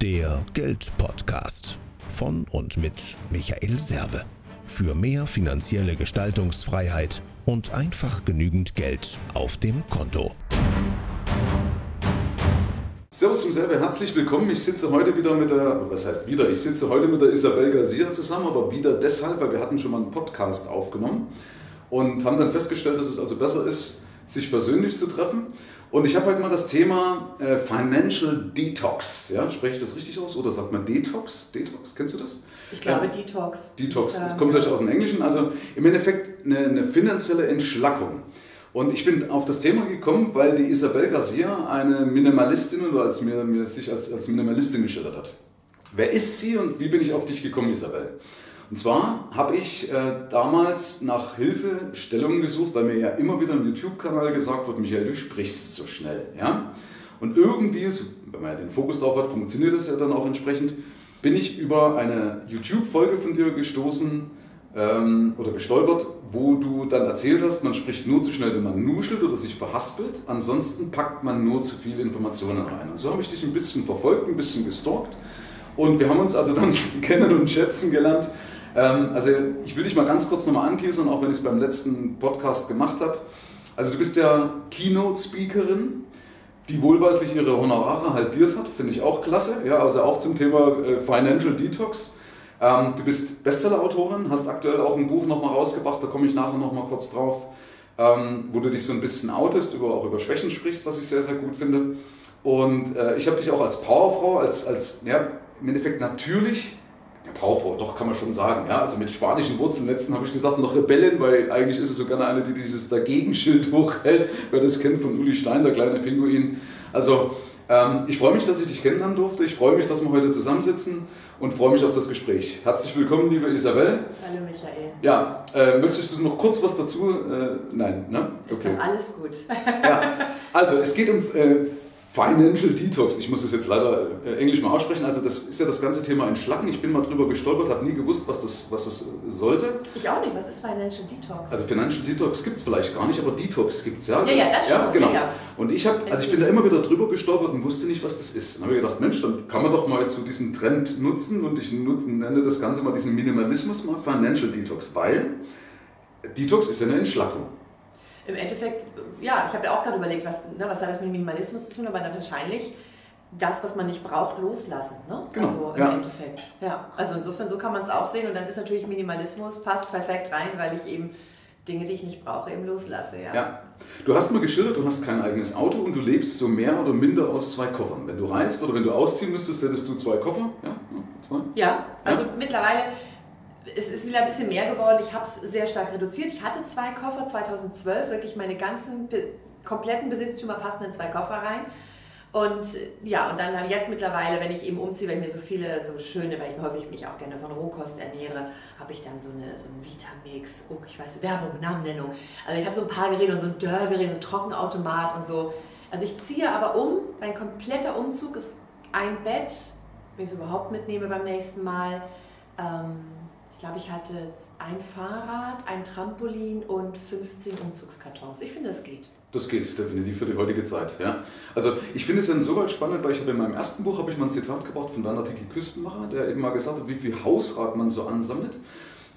Der Geldpodcast von und mit Michael Serve. Für mehr finanzielle Gestaltungsfreiheit und einfach genügend Geld auf dem Konto. Servus zum Serve, herzlich willkommen. Ich sitze heute wieder mit der, was heißt wieder? Ich sitze heute mit der Isabel Garcia zusammen, aber wieder deshalb, weil wir hatten schon mal einen Podcast aufgenommen und haben dann festgestellt, dass es also besser ist, sich persönlich zu treffen. Und ich habe heute mal das Thema äh, Financial Detox. Ja, spreche ich das richtig aus? Oder sagt man Detox? Detox, kennst du das? Ich glaube ja. Detox. Detox, das kommt gleich aus dem Englischen. Also im Endeffekt eine, eine, finanzielle Entschlackung. Und ich bin auf das Thema gekommen, weil die Isabel Garcia eine Minimalistin oder als mir, mir sich als, als Minimalistin geschildert hat. Wer ist sie und wie bin ich auf dich gekommen, Isabel? Und zwar habe ich äh, damals nach Hilfestellungen gesucht, weil mir ja immer wieder im YouTube-Kanal gesagt wird, Michael, du sprichst so schnell. Ja? Und irgendwie, so, wenn man ja den Fokus drauf hat, funktioniert das ja dann auch entsprechend, bin ich über eine YouTube-Folge von dir gestoßen ähm, oder gestolpert, wo du dann erzählt hast, man spricht nur zu schnell, wenn man nuschelt oder sich verhaspelt, ansonsten packt man nur zu viele Informationen rein. Und so habe ich dich ein bisschen verfolgt, ein bisschen gestalkt und wir haben uns also dann kennen und schätzen gelernt ähm, also ich will dich mal ganz kurz nochmal anteasern, auch wenn ich es beim letzten Podcast gemacht habe. Also du bist ja Keynote-Speakerin, die wohlweislich ihre Honorare halbiert hat, finde ich auch klasse. Ja, also auch zum Thema äh, Financial Detox. Ähm, du bist Bestseller-Autorin, hast aktuell auch ein Buch nochmal rausgebracht, da komme ich nachher nochmal kurz drauf, ähm, wo du dich so ein bisschen outest, über, auch über Schwächen sprichst, was ich sehr, sehr gut finde. Und äh, ich habe dich auch als Powerfrau, als, als ja, im Endeffekt natürlich Powerfrau, doch kann man schon sagen. Ja? Also mit spanischen Wurzeln. Letzten habe ich gesagt, noch Rebellen, weil eigentlich ist es so gerne eine, die dieses Dagegenschild hochhält. Wer das kennt von Uli Stein, der kleine Pinguin. Also ähm, ich freue mich, dass ich dich kennenlernen durfte. Ich freue mich, dass wir heute zusammensitzen und freue mich auf das Gespräch. Herzlich willkommen, liebe Isabel. Hallo Michael. Ja, äh, möchtest du noch kurz was dazu? Äh, nein, ne? Okay. Ist doch alles gut. ja, also es geht um äh, Financial Detox. Ich muss das jetzt leider äh, englisch mal aussprechen. Also das ist ja das ganze Thema Entschlacken. Ich bin mal drüber gestolpert, habe nie gewusst, was das, was das sollte. Ich auch nicht. Was ist Financial Detox? Also Financial Detox gibt es vielleicht gar nicht, aber Detox gibt es ja. Ja, ja, das ja, schon. Genau. Ja, Und ich habe, also ich bin da immer wieder drüber gestolpert und wusste nicht, was das ist. Und habe mir gedacht, Mensch, dann kann man doch mal so diesen Trend nutzen und ich nenne das Ganze mal diesen Minimalismus mal Financial Detox, weil Detox ist ja eine Entschlackung im Endeffekt, ja, ich habe ja auch gerade überlegt, was, ne, was hat das mit Minimalismus zu tun, aber dann wahrscheinlich das, was man nicht braucht, loslassen. Ne? Genau, also im ja. Endeffekt. Ja, also insofern, so kann man es auch sehen und dann ist natürlich Minimalismus, passt perfekt rein, weil ich eben Dinge, die ich nicht brauche, eben loslasse. Ja. ja. Du hast mir geschildert, du hast kein eigenes Auto und du lebst so mehr oder minder aus zwei Koffern. Wenn du reist oder wenn du ausziehen müsstest, hättest du zwei Koffer? Ja, zwei? ja also ja. mittlerweile es ist wieder ein bisschen mehr geworden. Ich habe es sehr stark reduziert. Ich hatte zwei Koffer 2012, wirklich meine ganzen kompletten Besitztümer passen in zwei Koffer rein. Und ja, und dann jetzt mittlerweile, wenn ich eben umziehe, weil ich mir so viele, so schöne, weil ich häufig mich auch gerne von Rohkost ernähre, habe ich dann so, eine, so einen Vitamix, oh, ich weiß, Werbung, Namennennung. Also ich habe so ein paar Geräte und so ein Dörrgerät, so ein Trockenautomat und so. Also ich ziehe aber um, mein kompletter Umzug ist ein Bett, wenn ich es überhaupt mitnehme beim nächsten Mal. Ähm, ich glaube, ich hatte ein Fahrrad, ein Trampolin und 15 Umzugskartons. Ich finde, das geht. Das geht definitiv für die heutige Zeit. Ja. Also ich finde es insoweit spannend, weil ich habe in meinem ersten Buch habe ich mal ein Zitat gebracht von Werner Tiki Küstenmacher, der eben mal gesagt hat, wie viel Hausrat man so ansammelt.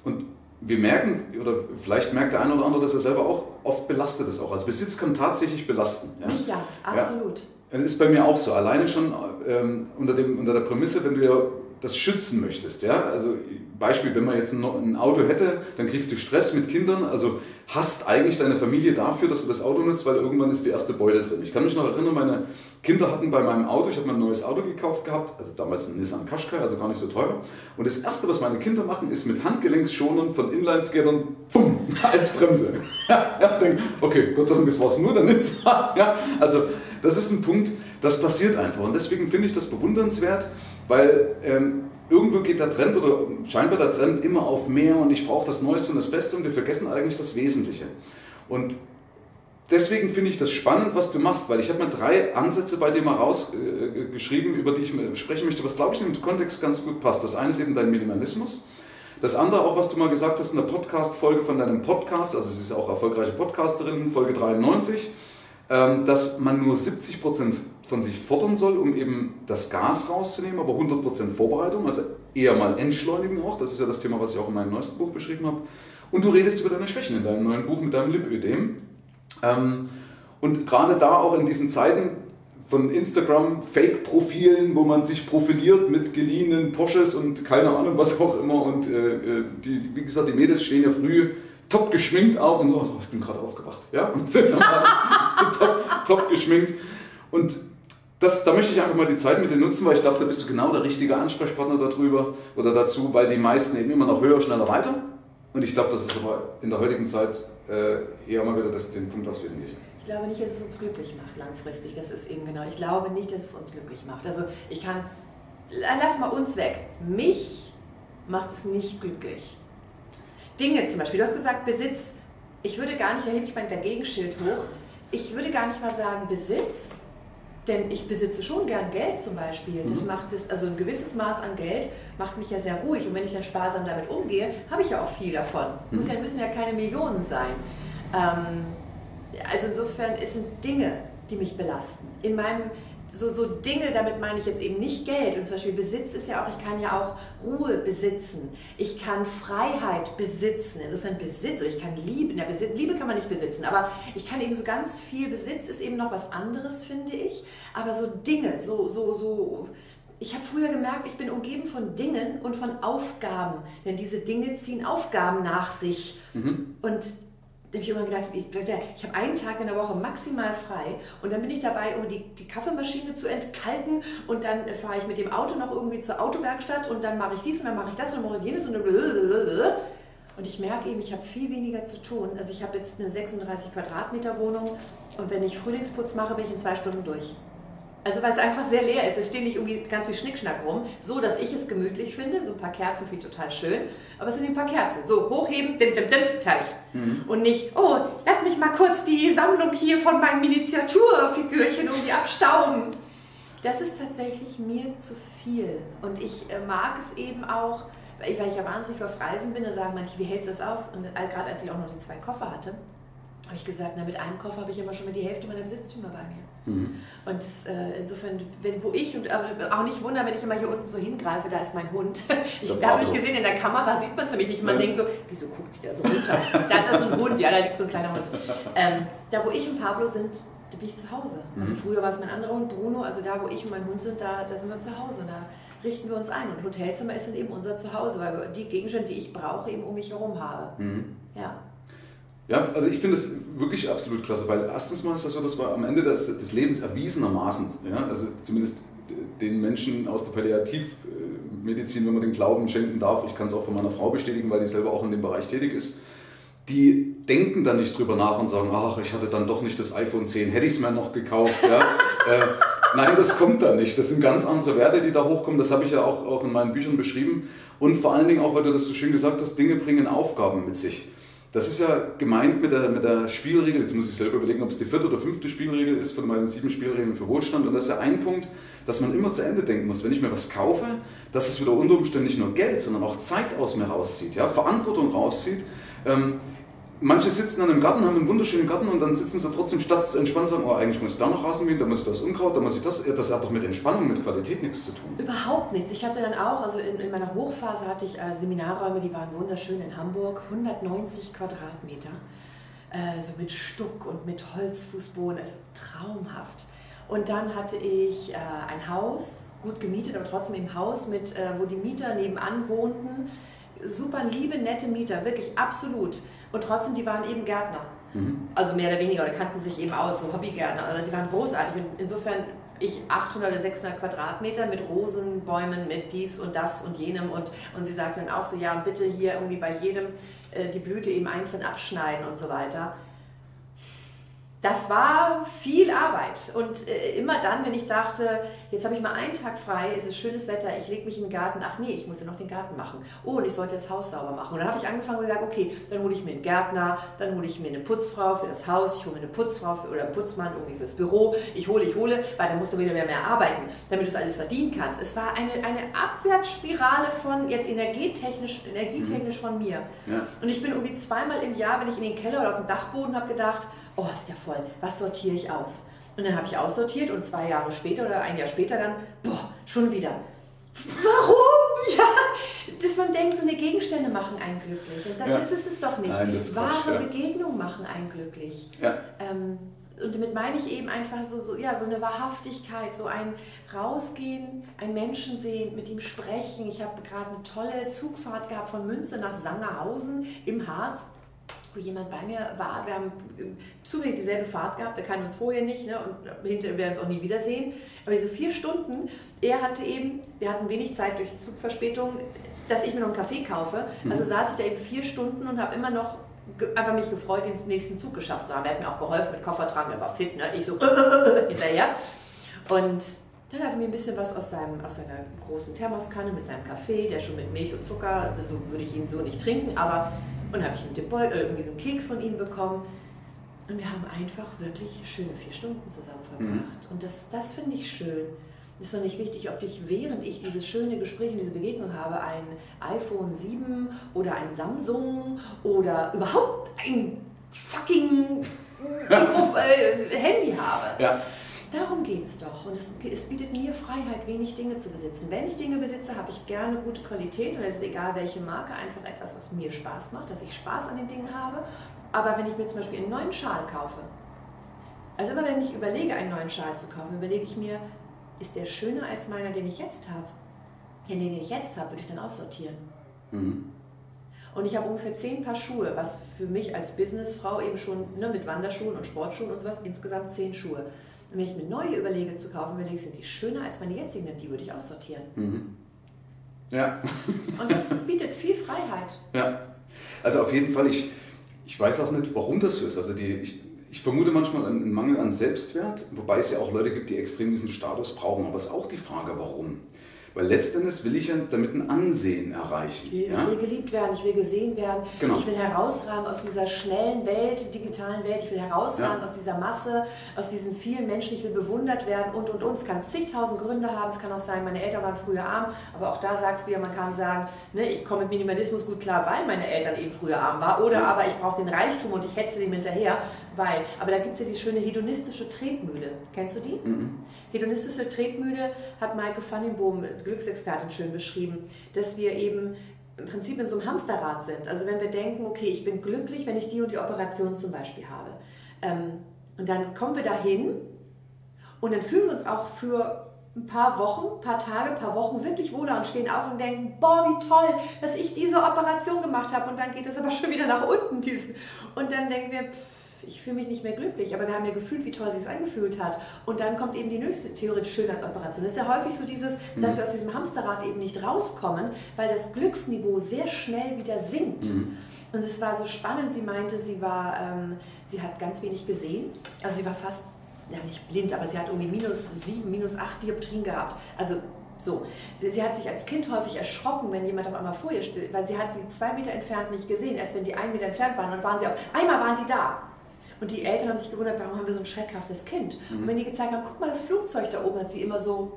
Und wir merken, oder vielleicht merkt der eine oder andere, dass er selber auch oft belastet ist auch. Also Besitz kann tatsächlich belasten. Ja? Mich ja, absolut. Ja. Es ist bei mir auch so. Alleine schon ähm, unter, dem, unter der Prämisse, wenn du ja das schützen möchtest. Ja? Also Beispiel, wenn man jetzt ein Auto hätte, dann kriegst du Stress mit Kindern, also hasst eigentlich deine Familie dafür, dass du das Auto nutzt, weil irgendwann ist die erste Beule drin. Ich kann mich noch erinnern, meine Kinder hatten bei meinem Auto, ich habe mir ein neues Auto gekauft gehabt, also damals ein Nissan Qashqai, also gar nicht so teuer. Und das erste, was meine Kinder machen, ist mit Handgelenksschonern von Inlineskatern, bumm, als Bremse. ja, denk, okay, Gott sei Dank, das war es nur, dann ist ja, Also das ist ein Punkt, das passiert einfach. Und deswegen finde ich das bewundernswert, weil ähm, irgendwo geht der Trend oder scheinbar der Trend immer auf mehr und ich brauche das Neueste und das Beste und wir vergessen eigentlich das Wesentliche. Und deswegen finde ich das spannend, was du machst, weil ich habe mir drei Ansätze bei dir mal rausgeschrieben, äh, über die ich sprechen möchte, was glaube ich in dem Kontext ganz gut passt. Das eine ist eben dein Minimalismus. Das andere auch, was du mal gesagt hast in der Podcast-Folge von deinem Podcast, also sie ist auch erfolgreiche Podcasterin, Folge 93, ähm, dass man nur 70 Prozent von sich fordern soll, um eben das Gas rauszunehmen, aber 100 Prozent Vorbereitung, also eher mal entschleunigen auch. Das ist ja das Thema, was ich auch in meinem neuesten Buch beschrieben habe. Und du redest über deine Schwächen in deinem neuen Buch mit deinem Lipödem. Ähm, und gerade da auch in diesen Zeiten von Instagram-Fake-Profilen, wo man sich profiliert mit geliehenen Porsches und keine Ahnung was auch immer. Und äh, äh die, wie gesagt, die Mädels stehen ja früh top geschminkt auf und oh, ich bin gerade aufgewacht. Ja? Und top, top geschminkt. Und das, da möchte ich einfach mal die Zeit mit dir nutzen, weil ich glaube, da bist du genau der richtige Ansprechpartner darüber oder dazu, weil die meisten eben immer noch höher, schneller, weiter. Und ich glaube, das ist aber in der heutigen Zeit äh, eher mal wieder das, den Punkt aufs Wesentliche. Ich glaube nicht, dass es uns glücklich macht langfristig. Das ist eben genau. Ich glaube nicht, dass es uns glücklich macht. Also ich kann, lass mal uns weg. Mich macht es nicht glücklich. Dinge zum Beispiel. Du hast gesagt Besitz. Ich würde gar nicht, da hebe ich mein Dagegenschild hoch. Ich würde gar nicht mal sagen Besitz, denn ich besitze schon gern Geld zum Beispiel. Das mhm. macht es, also ein gewisses Maß an Geld macht mich ja sehr ruhig. Und wenn ich dann sparsam damit umgehe, habe ich ja auch viel davon. Mhm. Muss ja, müssen ja keine Millionen sein. Ähm, also insofern, es sind Dinge, die mich belasten. In meinem, so, so Dinge, damit meine ich jetzt eben nicht Geld. Und zum Beispiel Besitz ist ja auch, ich kann ja auch Ruhe besitzen. Ich kann Freiheit besitzen. Insofern Besitz, oder ich kann Liebe, na, Besitz, Liebe kann man nicht besitzen, aber ich kann eben so ganz viel, Besitz ist eben noch was anderes, finde ich. Aber so Dinge, so, so, so, ich habe früher gemerkt, ich bin umgeben von Dingen und von Aufgaben, denn diese Dinge ziehen Aufgaben nach sich. Mhm. Und da habe ich immer gedacht, ich, ich habe einen Tag in der Woche maximal frei und dann bin ich dabei, um die, die Kaffeemaschine zu entkalken und dann fahre ich mit dem Auto noch irgendwie zur Autowerkstatt und dann mache ich dies und dann mache ich das und dann mache ich jenes und dann und ich merke eben, ich habe viel weniger zu tun. Also ich habe jetzt eine 36 Quadratmeter Wohnung und wenn ich Frühlingsputz mache, bin ich in zwei Stunden durch. Also weil es einfach sehr leer ist. Es steht nicht irgendwie ganz viel Schnickschnack rum, so dass ich es gemütlich finde. So ein paar Kerzen finde ich total schön. Aber es sind ein paar Kerzen. So, hochheben, dim, dim, dim, fertig. Mhm. Und nicht, oh, lass mich mal kurz die Sammlung hier von meinen Miniaturfigürchen irgendwie abstauben. Das ist tatsächlich mir zu viel. Und ich äh, mag es eben auch, weil ich ja wahnsinnig auf Reisen bin, da sagen manche, wie hältst du das aus? Und äh, gerade als ich auch noch die zwei Koffer hatte, habe ich gesagt, na, mit einem Koffer habe ich immer schon mal die Hälfte meiner Besitztümer bei mir. Mhm. Und das, äh, insofern, wenn, wo ich, und äh, auch nicht wundern, wenn ich immer hier unten so hingreife, da ist mein Hund. Ich habe mich gesehen, in der Kamera sieht man es nämlich nicht. Man ja. denkt so, wieso guckt die da so runter? da ist also ein Hund, ja, da liegt so ein kleiner Hund. Ähm, da, wo ich und Pablo sind, da bin ich zu Hause. Also mhm. früher war es mein anderer Hund, Bruno, also da, wo ich und mein Hund sind, da, da sind wir zu Hause. Da richten wir uns ein. Und Hotelzimmer ist dann eben unser Zuhause, weil wir die Gegenstände, die ich brauche, eben um mich herum habe. Mhm. Ja. Ja, also ich finde es wirklich absolut klasse, weil erstens mal ist das so, dass wir am Ende des, des Lebens erwiesenermaßen, ja, also zumindest den Menschen aus der Palliativmedizin, wenn man den Glauben schenken darf, ich kann es auch von meiner Frau bestätigen, weil die selber auch in dem Bereich tätig ist, die denken dann nicht drüber nach und sagen, ach, ich hatte dann doch nicht das iPhone 10, hätte ich es mir noch gekauft. Ja? äh, nein, das kommt da nicht. Das sind ganz andere Werte, die da hochkommen. Das habe ich ja auch, auch in meinen Büchern beschrieben. Und vor allen Dingen auch, weil du das so schön gesagt hast, Dinge bringen Aufgaben mit sich. Das ist ja gemeint mit der, mit der Spielregel, jetzt muss ich selber überlegen, ob es die vierte oder fünfte Spielregel ist von meinen sieben Spielregeln für Wohlstand. Und das ist ja ein Punkt, dass man immer zu Ende denken muss. Wenn ich mir was kaufe, dass es wieder unter Umständen nicht nur Geld, sondern auch Zeit aus mir rauszieht, ja? Verantwortung rauszieht. Ähm, Manche sitzen dann im Garten, haben einen wunderschönen Garten und dann sitzen sie trotzdem statt entspannt sagen, oh, eigentlich muss ich da noch Rasen mähen, da muss ich das Unkraut, da muss ich das. Das hat doch mit Entspannung, mit Qualität nichts zu tun. Überhaupt nichts. Ich hatte dann auch, also in, in meiner Hochphase hatte ich äh, Seminarräume, die waren wunderschön in Hamburg, 190 Quadratmeter, äh, so mit Stuck und mit Holzfußboden, also traumhaft. Und dann hatte ich äh, ein Haus, gut gemietet, aber trotzdem im Haus, mit, äh, wo die Mieter nebenan wohnten. Super liebe, nette Mieter, wirklich absolut. Und trotzdem, die waren eben Gärtner. Mhm. Also mehr oder weniger, oder kannten sich eben aus, so Hobbygärtner. Also die waren großartig. Und insofern, ich 800 oder 600 Quadratmeter mit Rosenbäumen, mit dies und das und jenem. Und, und sie sagte dann auch so, ja, bitte hier irgendwie bei jedem äh, die Blüte eben einzeln abschneiden und so weiter das war viel Arbeit. Und äh, immer dann, wenn ich dachte, jetzt habe ich mal einen Tag frei, es ist schönes Wetter, ich lege mich in den Garten, ach nee, ich muss ja noch den Garten machen. Oh, und ich sollte das Haus sauber machen. Und dann habe ich angefangen und gesagt, okay, dann hole ich mir einen Gärtner, dann hole ich mir eine Putzfrau für das Haus, ich hole mir eine Putzfrau für, oder einen Putzmann irgendwie fürs Büro, ich hole, ich hole, weil dann musst du wieder mehr, mehr arbeiten, damit du das alles verdienen kannst. Es war eine, eine Abwärtsspirale von jetzt energietechnisch, energietechnisch mhm. von mir. Ja. Und ich bin irgendwie zweimal im Jahr, wenn ich in den Keller oder auf dem Dachboden habe gedacht, oh, ist ja voll, was sortiere ich aus? Und dann habe ich aussortiert und zwei Jahre später oder ein Jahr später dann, boah, schon wieder. Warum? Ja, dass man denkt, so eine Gegenstände machen einen glücklich. Und das ja. ist es doch nicht. Nein, Wahre ja. Begegnungen machen einen glücklich. Ja. Ähm, und damit meine ich eben einfach so, so, ja, so eine Wahrhaftigkeit, so ein Rausgehen, ein Menschen sehen, mit ihm sprechen. Ich habe gerade eine tolle Zugfahrt gehabt von Münster nach Sangerhausen im Harz wo jemand bei mir war. Wir haben zufällig dieselbe Fahrt gehabt, wir kannten uns vorher nicht ne, und hinterher werden wir uns auch nie wiedersehen. Aber diese vier Stunden, er hatte eben, wir hatten wenig Zeit durch Zugverspätung, dass ich mir noch einen Kaffee kaufe. Also mhm. saß ich da eben vier Stunden und habe immer noch einfach mich gefreut, den nächsten Zug geschafft zu haben. Er hat mir auch geholfen mit Koffertragen, er war fit, ne? ich so hinterher. Und dann hat er mir ein bisschen was aus, seinem, aus seiner großen Thermoskanne mit seinem Kaffee, der schon mit Milch und Zucker, so würde ich ihn so nicht trinken, aber und habe ich einen Dip äh, irgendwie einen Keks von ihm bekommen. Und wir haben einfach wirklich schöne vier Stunden zusammen verbracht. Mhm. Und das, das finde ich schön. Ist doch nicht wichtig, ob dich, während ich dieses schöne Gespräch und diese Begegnung habe, ein iPhone 7 oder ein Samsung oder überhaupt ein fucking äh, Handy habe. Ja. Darum geht es doch. Und es, es, bietet mir Freiheit, wenig Dinge zu besitzen. Wenn ich Dinge besitze, habe ich gerne gute Qualität und es ist egal welche Marke, einfach etwas, was mir Spaß macht, dass ich Spaß an den Dingen habe. Aber wenn ich mir zum Beispiel einen neuen Schal kaufe, also immer wenn ich überlege, einen neuen Schal zu kaufen, überlege ich mir, ist der schöner als meiner, den ich jetzt habe? Den, den ich jetzt habe, würde ich dann aussortieren. Mhm. Und ich habe ungefähr zehn Paar Schuhe, was für mich als Businessfrau eben schon ne, mit Wanderschuhen und Sportschuhen und sowas insgesamt zehn Schuhe. Und wenn ich mir neue überlege zu kaufen, überlege ich, sind die schöner als meine jetzigen, denn die würde ich aussortieren. Mhm. Ja. Und das bietet viel Freiheit. Ja. Also auf jeden Fall, ich, ich weiß auch nicht, warum das so ist. Also die, ich, ich vermute manchmal einen Mangel an Selbstwert, wobei es ja auch Leute gibt, die extrem diesen Status brauchen. Aber es ist auch die Frage, warum. Weil letztendlich will ich ja damit ein Ansehen erreichen. Ich will, ja? will geliebt werden, ich will gesehen werden, genau. ich will herausragen aus dieser schnellen Welt, digitalen Welt, ich will herausragen ja. aus dieser Masse, aus diesen vielen Menschen, ich will bewundert werden und und und. Es kann zigtausend Gründe haben, es kann auch sein, meine Eltern waren früher arm, aber auch da sagst du ja, man kann sagen, ne, ich komme mit Minimalismus gut klar, weil meine Eltern eben früher arm waren oder ja. aber ich brauche den Reichtum und ich hetze dem hinterher, weil. Aber da gibt es ja die schöne hedonistische Tretmühle. Kennst du die? Mhm. Hedonistische Tretmühle hat Maike Vandenboom, Glücksexpertin, schön beschrieben, dass wir eben im Prinzip in so einem Hamsterrad sind. Also wenn wir denken, okay, ich bin glücklich, wenn ich die und die Operation zum Beispiel habe. Ähm, und dann kommen wir dahin und dann fühlen wir uns auch für ein paar Wochen, ein paar Tage, ein paar Wochen wirklich wohler und stehen auf und denken, boah, wie toll, dass ich diese Operation gemacht habe. Und dann geht es aber schon wieder nach unten. Und dann denken wir, pff, ich fühle mich nicht mehr glücklich, aber wir haben ja gefühlt, wie toll sich es angefühlt hat. Und dann kommt eben die nächste theoretisch Schönheitsoperation. Das ist ja häufig so dieses, mhm. dass wir aus diesem Hamsterrad eben nicht rauskommen, weil das Glücksniveau sehr schnell wieder sinkt. Mhm. Und es war so spannend, sie meinte, sie war, ähm, sie hat ganz wenig gesehen. Also sie war fast, ja nicht blind, aber sie hat irgendwie minus sieben, minus acht Dioptrien gehabt. Also so, sie, sie, hat sich als Kind häufig erschrocken, wenn jemand auf einmal vor ihr steht, weil sie hat sie zwei Meter entfernt nicht gesehen. Erst wenn die einen Meter entfernt waren, dann waren sie auf einmal waren die da. Und die Eltern haben sich gewundert, warum haben wir so ein schreckhaftes Kind? Mhm. Und wenn die gezeigt haben, guck mal, das Flugzeug da oben hat sie immer so.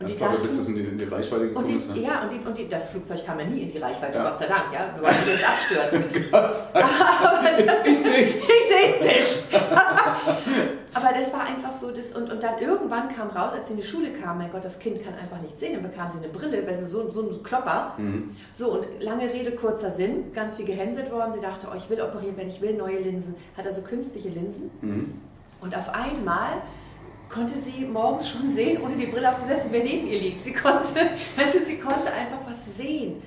Und das die dachten, bis das in die, in die Reichweite gekommen die, ist. Ne? Ja, und, die, und die, das Flugzeug kam ja nie in die Reichweite, ja. Gott sei Dank, ja. Wir wollten jetzt abstürzen. Gott sei Dank. ich sehe es. Ich sehe es nicht. Aber das war einfach so, das, und, und dann irgendwann kam raus, als sie in die Schule kam, mein Gott, das Kind kann einfach nicht sehen, dann bekam sie eine Brille, weil sie so, so ein Klopper. Mhm. So, und lange Rede, kurzer Sinn, ganz viel gehänselt worden. Sie dachte, oh, ich will operieren, wenn ich will, neue Linsen. Hat also künstliche Linsen. Mhm. Und auf einmal konnte sie morgens schon sehen, ohne die Brille aufzusetzen, wer neben ihr liegt. Sie konnte, weißt du, sie konnte einfach was sehen.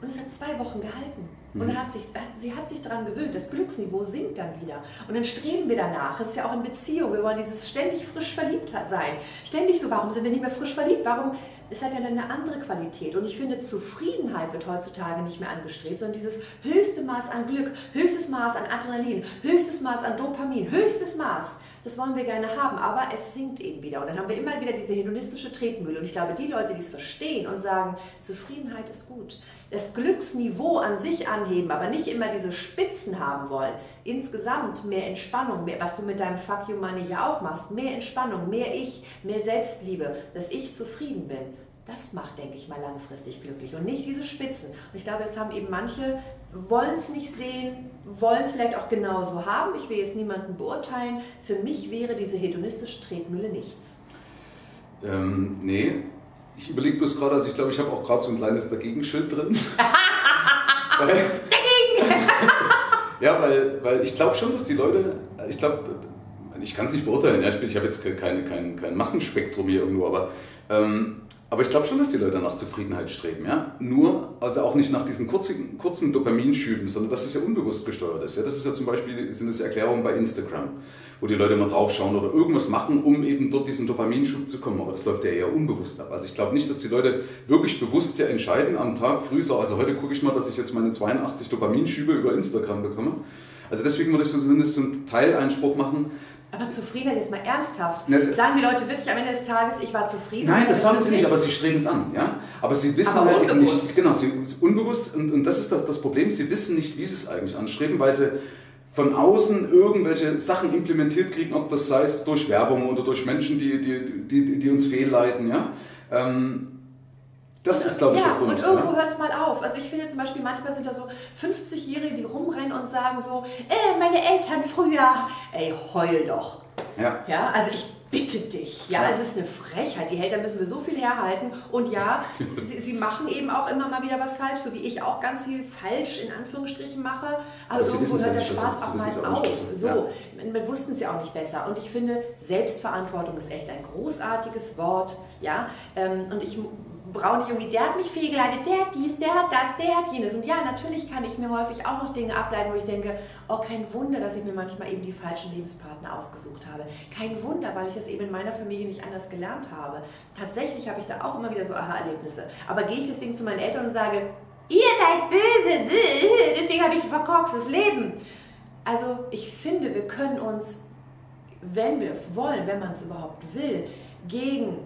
Und es hat zwei Wochen gehalten. Und mhm. hat sich, sie hat sich daran gewöhnt, das Glücksniveau sinkt dann wieder. Und dann streben wir danach. Es ist ja auch in Beziehung. Wir wollen dieses ständig frisch verliebt sein. Ständig so, warum sind wir nicht mehr frisch verliebt? Warum? Es hat ja dann eine andere Qualität. Und ich finde, Zufriedenheit wird heutzutage nicht mehr angestrebt, sondern dieses höchste Maß an Glück, höchstes Maß an Adrenalin, höchstes Maß an Dopamin, höchstes Maß. Das wollen wir gerne haben, aber es sinkt eben wieder. Und dann haben wir immer wieder diese hedonistische Tretmühle. Und ich glaube, die Leute, die es verstehen und sagen, Zufriedenheit ist gut, das Glücksniveau an sich anheben, aber nicht immer diese Spitzen haben wollen. Insgesamt mehr Entspannung, mehr, was du mit deinem Fuck You Money ja auch machst, mehr Entspannung, mehr Ich, mehr Selbstliebe, dass ich zufrieden bin. das macht, denke ich mal, langfristig glücklich und nicht diese Spitzen. Und ich glaube, das haben eben manche, wollen es nicht sehen, wollen es vielleicht auch genauso haben. Ich will jetzt niemanden beurteilen. Für mich wäre diese hedonistische Tretmühle nichts. Ähm, nee, ich überlege bloß gerade, also ich glaube, ich habe auch gerade so ein kleines Dagegenschild drin. weil! Ja, weil, weil ich glaube schon, dass die Leute, ich glaube, ich kann es nicht beurteilen, ja, ich, ich habe jetzt kein, kein, kein Massenspektrum hier irgendwo, aber ähm, aber ich glaube schon, dass die Leute nach Zufriedenheit streben. Ja? Nur, also auch nicht nach diesen kurzen, kurzen Dopaminschüben, sondern dass es ja unbewusst gesteuert ist. Ja? Das ist ja zum Beispiel, sind das Erklärungen bei Instagram, wo die Leute mal draufschauen oder irgendwas machen, um eben dort diesen Dopaminschub zu kommen. Aber das läuft ja eher unbewusst ab. Also ich glaube nicht, dass die Leute wirklich bewusst ja entscheiden am Tag früh so, also heute gucke ich mal, dass ich jetzt meine 82 Dopaminschübe über Instagram bekomme. Also deswegen würde ich zumindest so einen Teileinspruch machen, aber Zufriedenheit ist mal ernsthaft. Ne, sagen die Leute wirklich am Ende des Tages, ich war zufrieden? Nein, das sagen sie nicht, aber sie streben es an. Ja? Aber sie wissen aber halt nicht, genau, sie unbewusst, und, und das ist das, das Problem, sie wissen nicht, wie sie es eigentlich anstreben, weil sie von außen irgendwelche Sachen implementiert kriegen, ob das sei es durch Werbung oder durch Menschen, die, die, die, die uns fehlleiten. Ja? Ähm, das ist, glaube ich, ja, der Grund. Und irgendwo ja. hört es mal auf. Also ich finde zum Beispiel, manchmal sind da so 50-Jährige, die rumrennen und sagen so, äh, meine Eltern früher, ey, heul doch. Ja. Ja, also ich bitte dich. Ja, es ist eine Frechheit. Die Eltern müssen wir so viel herhalten. Und ja, sie, sie, machen eben auch immer mal wieder was falsch, so wie ich auch ganz viel falsch in Anführungsstrichen mache. Aber, aber irgendwo hört der Spaß auch mal auf. So, ja. wir wussten es ja auch nicht besser. Und ich finde, Selbstverantwortung ist echt ein großartiges Wort. Ja, ähm, und ich braune Junge, der hat mich fehlgeleitet, der hat dies, der hat das, der hat jenes. Und ja, natürlich kann ich mir häufig auch noch Dinge ableiten, wo ich denke, oh, kein Wunder, dass ich mir manchmal eben die falschen Lebenspartner ausgesucht habe. Kein Wunder, weil ich das eben in meiner Familie nicht anders gelernt habe. Tatsächlich habe ich da auch immer wieder so Aha-Erlebnisse. Aber gehe ich deswegen zu meinen Eltern und sage, ihr seid böse, deswegen habe ich ein verkorkstes Leben. Also ich finde, wir können uns, wenn wir es wollen, wenn man es überhaupt will, gegen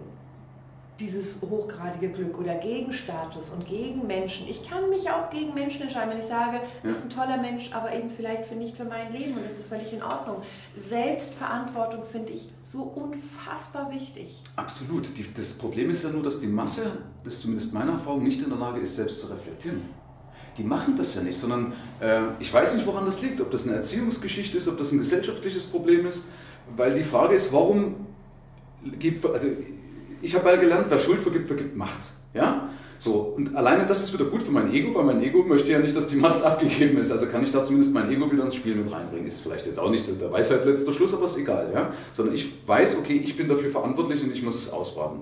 dieses hochgradige Glück oder gegen Status und gegen Menschen. Ich kann mich auch gegen Menschen entscheiden, wenn ich sage, das ist ein toller Mensch, aber eben vielleicht für nicht für mein Leben und das ist völlig in Ordnung. Selbstverantwortung finde ich so unfassbar wichtig. Absolut. Die, das Problem ist ja nur, dass die Masse, das ist zumindest meiner Erfahrung, nicht in der Lage ist, selbst zu reflektieren. Die machen das ja nicht, sondern äh, ich weiß nicht, woran das liegt, ob das eine Erziehungsgeschichte ist, ob das ein gesellschaftliches Problem ist, weil die Frage ist, warum gibt, also ich habe mal gelernt, wer Schuld vergibt, vergibt Macht. Ja? So, und alleine das ist wieder gut für mein Ego, weil mein Ego möchte ja nicht, dass die Macht abgegeben ist. Also kann ich da zumindest mein Ego wieder ins Spiel mit reinbringen. Ist vielleicht jetzt auch nicht der Weisheit letzter Schluss, aber ist egal. Ja? Sondern ich weiß, okay, ich bin dafür verantwortlich und ich muss es ausbaden.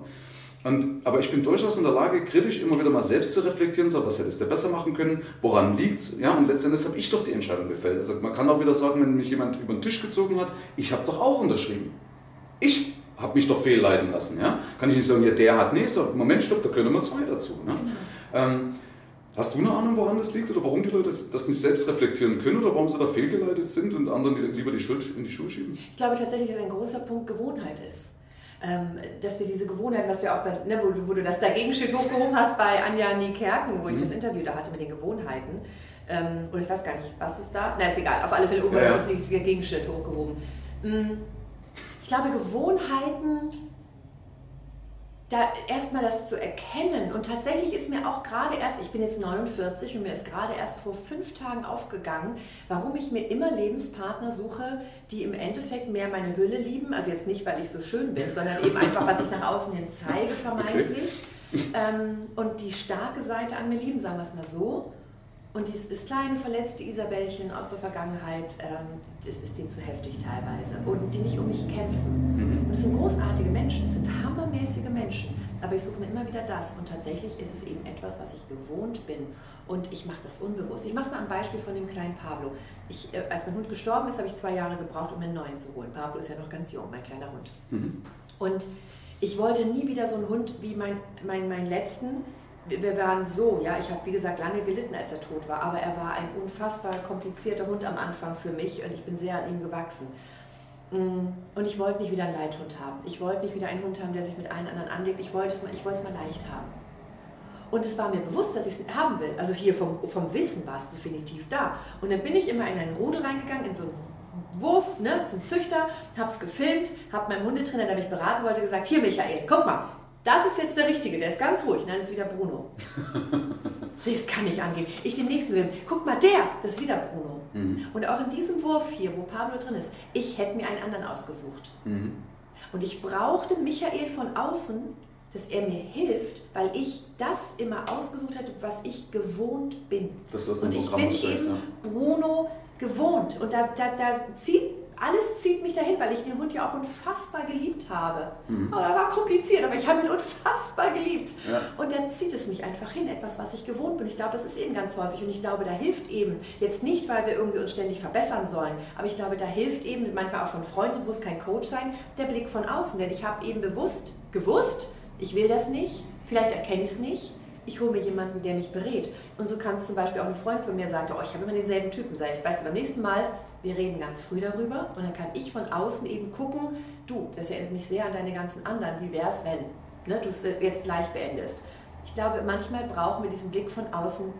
Und, aber ich bin durchaus in der Lage, kritisch immer wieder mal selbst zu reflektieren, so, was hättest du besser machen können, woran liegt Ja, und letztendlich habe ich doch die Entscheidung gefällt. Also man kann auch wieder sagen, wenn mich jemand über den Tisch gezogen hat, ich habe doch auch unterschrieben. Ich habe mich doch fehlleiten lassen. Ja? Kann ich nicht sagen, ja, der hat, nee, so, Moment, stopp, da können wir zwei dazu. Ne? Genau. Ähm, hast du eine Ahnung, woran das liegt oder warum die Leute das, das, nicht selbst reflektieren können oder warum sie da fehlgeleitet sind und anderen lieber die Schuld in die Schuhe schieben? Ich glaube tatsächlich, dass ein großer Punkt Gewohnheit ist. Ähm, dass wir diese Gewohnheit, was wir auch bei, ne, wo, wo, du das Dagegenschild hochgehoben hast bei Anja Niekerken, wo ich mhm. das Interview da hatte mit den Gewohnheiten, ähm, oder ich weiß gar nicht, was ist da? Na, ist egal, auf alle Fälle, irgendwann ja, ja. ist das Dagegenschild hochgehoben. Mhm ich glaube, Gewohnheiten, da erstmal das zu erkennen. Und tatsächlich ist mir auch gerade erst, ich bin jetzt 49 und mir ist gerade erst vor fünf Tagen aufgegangen, warum ich mir immer Lebenspartner suche, die im Endeffekt mehr meine Hülle lieben. Also jetzt nicht, weil ich so schön bin, sondern eben einfach, was ich nach außen hin zeige, vermeintlich. Okay. Ähm, und die starke Seite an mir lieben, sagen wir es mal so. Und dieses, kleine verletzte Isabellchen aus der Vergangenheit, ähm, das ist denen zu heftig teilweise. Und die nicht um mich kämpfen. Mhm. Und es sind großartige Menschen, es sind hammermäßige Menschen. Aber ich suche mir immer wieder das. Und tatsächlich ist es eben etwas, was ich gewohnt bin. Und ich mache das unbewusst. Ich mache es mal am Beispiel von dem kleinen Pablo. Ich, äh, als mein Hund gestorben ist, habe ich zwei Jahre gebraucht, um einen neuen zu holen. Pablo ist ja noch ganz jung, mein kleiner Hund. Mhm. Und ich wollte nie wieder so einen Hund wie mein, mein, meinen letzten wir waren so, ja, ich habe wie gesagt lange gelitten, als er tot war, aber er war ein unfassbar komplizierter Hund am Anfang für mich und ich bin sehr an ihm gewachsen. Mm, und ich wollte nicht wieder einen Leithund haben. Ich wollte nicht wieder einen Hund haben, der sich mit allen anderen anlegt. Ich wollte es mal, ich wollte es mal leicht haben. Und es war mir bewusst, dass ich es haben will. Also hier vom, vom Wissen war es definitiv da. Und dann bin ich immer in einen Rudel reingegangen, in so einen Wurf ne, zum Züchter, habe es gefilmt, habe meinem Hundetrainer, der mich beraten wollte, gesagt, hier Michael, guck mal, das ist jetzt der Richtige, der ist ganz ruhig. Nein, das ist wieder Bruno. das kann nicht angehen. Ich den nächsten will. Guck mal, der, das ist wieder Bruno. Mhm. Und auch in diesem Wurf hier, wo Pablo drin ist, ich hätte mir einen anderen ausgesucht. Mhm. Und ich brauchte Michael von außen, dass er mir hilft, weil ich das immer ausgesucht hätte, was ich gewohnt bin. Das ist und ich bin eben Bruno gewohnt. Und da, da, da zieht alles zieht mich dahin, weil ich den Hund ja auch unfassbar geliebt habe. Mhm. Aber er war kompliziert, aber ich habe ihn unfassbar geliebt. Ja. Und da zieht es mich einfach hin, etwas, was ich gewohnt bin. Ich glaube, es ist eben ganz häufig und ich glaube, da hilft eben, jetzt nicht, weil wir irgendwie uns ständig verbessern sollen, aber ich glaube, da hilft eben, manchmal auch von Freunden, muss kein Coach sein, der Blick von außen. Denn ich habe eben bewusst gewusst, ich will das nicht, vielleicht erkenne ich es nicht, ich hole mir jemanden, der mich berät. Und so kann es zum Beispiel auch ein Freund von mir sagen, oh, ich habe immer denselben Typen. Sag ich, weißt du, beim nächsten Mal, wir reden ganz früh darüber und dann kann ich von außen eben gucken, du, das erinnert mich sehr an deine ganzen anderen, wie wäre es, wenn ne, du es jetzt gleich beendest. Ich glaube, manchmal brauchen wir diesen Blick von außen,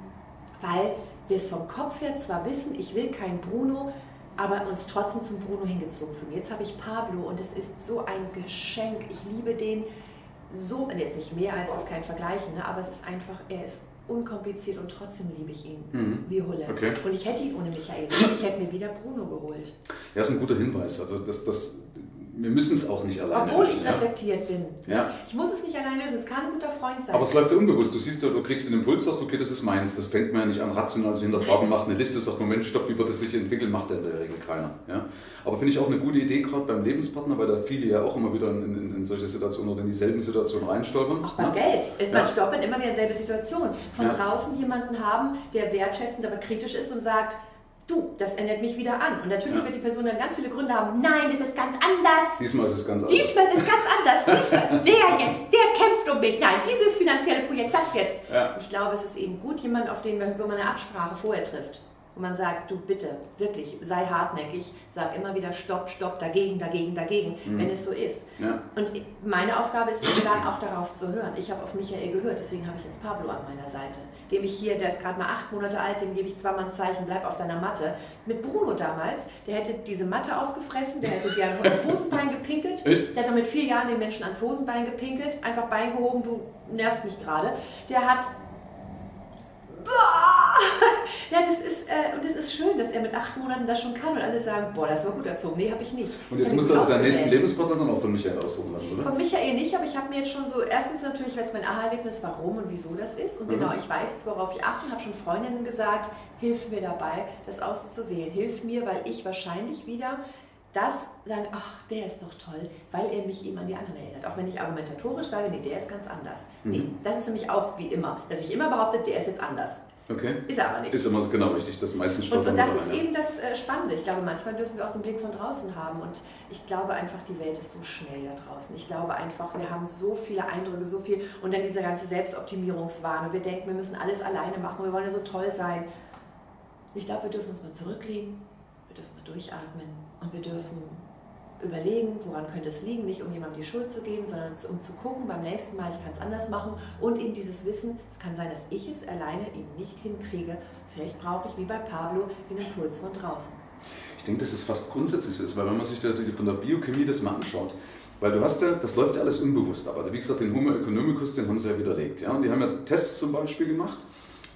weil wir es vom Kopf her zwar wissen, ich will keinen Bruno, aber uns trotzdem zum Bruno hingezogen fühlen. Jetzt habe ich Pablo und es ist so ein Geschenk. Ich liebe den so, jetzt nicht mehr als es kein Vergleichen, ne, aber es ist einfach, er ist unkompliziert und trotzdem liebe ich ihn mhm. wie Hulle. Okay. Und ich hätte ihn ohne Michael Ich hätte mir wieder Bruno geholt. Ja, ist ein guter Hinweis. Also das, das wir müssen es auch nicht alleine Obwohl lösen, ich reflektiert ja? bin. Ja. Ich muss es nicht allein lösen, es kann ein guter Freund sein. Aber es läuft ja unbewusst. Du siehst ja, du kriegst den Impuls, sagst, okay, das ist meins. Das fängt man ja nicht an rational zu hinterfragen, macht eine Liste, sagt, Moment, stopp, wie wird es sich entwickeln, macht ja in der Regel keiner. Ja? Aber finde ich auch eine gute Idee, gerade beim Lebenspartner, weil da viele ja auch immer wieder in, in, in solche Situationen oder in dieselben Situationen reinstolpern. Auch beim ja? Geld. Man ja. stolpert immer wieder in dieselbe Situation. Von draußen jemanden haben, der wertschätzend, aber kritisch ist und sagt, du, das ändert mich wieder an. Und natürlich ja. wird die Person dann ganz viele Gründe haben, nein, das ist ganz anders. Diesmal ist es ganz anders. Diesmal ist es ganz anders. Diesmal, der jetzt, der kämpft um mich. Nein, dieses finanzielle Projekt, das jetzt. Ja. Ich glaube, es ist eben gut, jemand, auf den man, man eine Absprache vorher trifft wo man sagt, du bitte, wirklich, sei hartnäckig, sag immer wieder Stopp, Stopp, dagegen, dagegen, dagegen, mhm. wenn es so ist. Ja. Und meine Aufgabe ist eben dann auch darauf zu hören. Ich habe auf Michael gehört, deswegen habe ich jetzt Pablo an meiner Seite, dem ich hier, der ist gerade mal acht Monate alt, dem gebe ich zweimal ein Zeichen, bleib auf deiner Matte. Mit Bruno damals, der hätte diese Matte aufgefressen, der hätte dir ans Hosenbein gepinkelt, Echt? der hat mit vier Jahren den Menschen ans Hosenbein gepinkelt, einfach Bein gehoben, du nervst mich gerade. Der hat ja, das ist, äh, und das ist schön, dass er mit acht Monaten das schon kann und alle sagen, boah, das war gut erzogen. Nee, habe ich nicht. Und jetzt musst du also deinen nächsten Lebenspartner dann auch von Michael aussuchen lassen, oder? Von Michael nicht, aber ich habe mir jetzt schon so, erstens natürlich, weil es mein Aha-Erlebnis, warum und wieso das ist. Und mhm. genau, ich weiß jetzt, worauf ich achte und habe schon Freundinnen gesagt, hilf mir dabei, das auszuwählen. Hilf mir, weil ich wahrscheinlich wieder das sagen, ach, der ist doch toll, weil er mich eben an die anderen erinnert. Auch wenn ich argumentatorisch sage, nee, der ist ganz anders. Mhm. Nee, das ist nämlich auch wie immer, dass ich immer behaupte, der ist jetzt anders. Okay. Ist er aber nicht. Ist immer genau richtig, das meistens stimmt. Und, und das ist eben das äh, Spannende. Ich glaube, manchmal dürfen wir auch den Blick von draußen haben. Und ich glaube einfach, die Welt ist so schnell da draußen. Ich glaube einfach, wir haben so viele Eindrücke, so viel. Und dann diese ganze Selbstoptimierungswahn. Und wir denken, wir müssen alles alleine machen. Wir wollen ja so toll sein. Ich glaube, wir dürfen uns mal zurücklegen. Wir dürfen mal durchatmen. Und wir dürfen überlegen, woran könnte es liegen, nicht um jemandem die Schuld zu geben, sondern um zu gucken, beim nächsten Mal, ich kann es anders machen und eben dieses Wissen, es kann sein, dass ich es alleine eben nicht hinkriege. Vielleicht brauche ich, wie bei Pablo, den Impuls von draußen. Ich denke, dass es fast grundsätzlich so ist, weil wenn man sich von der Biochemie das mal anschaut, weil du hast ja, das läuft ja alles unbewusst ab. Also wie gesagt, den Homo economicus, den haben sie ja widerlegt. Ja? Und die haben ja Tests zum Beispiel gemacht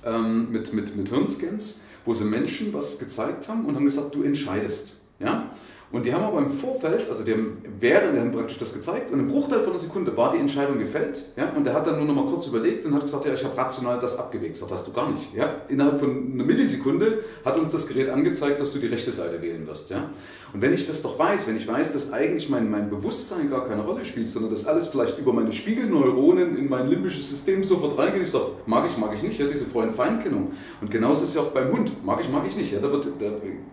ähm, mit, mit, mit Hirnscans, wo sie Menschen was gezeigt haben und haben gesagt, du entscheidest. Ja? Und die haben aber im Vorfeld, also die haben während haben praktisch das gezeigt und im Bruchteil von einer Sekunde war die Entscheidung gefällt. Ja, und der hat dann nur noch mal kurz überlegt und hat gesagt, ja, ich habe rational das abgewegt. Das hast du gar nicht. Ja, innerhalb von einer Millisekunde hat uns das Gerät angezeigt, dass du die rechte Seite wählen wirst. Ja, und wenn ich das doch weiß, wenn ich weiß, dass eigentlich mein, mein Bewusstsein gar keine Rolle spielt, sondern dass alles vielleicht über meine Spiegelneuronen in mein limbisches System sofort reingeht, ich sage, mag ich, mag ich nicht, ja, diese Freund-Feind-Kennung. Und genauso ist es ja auch beim Hund, mag ich, mag ich nicht. Ja, da, wird, da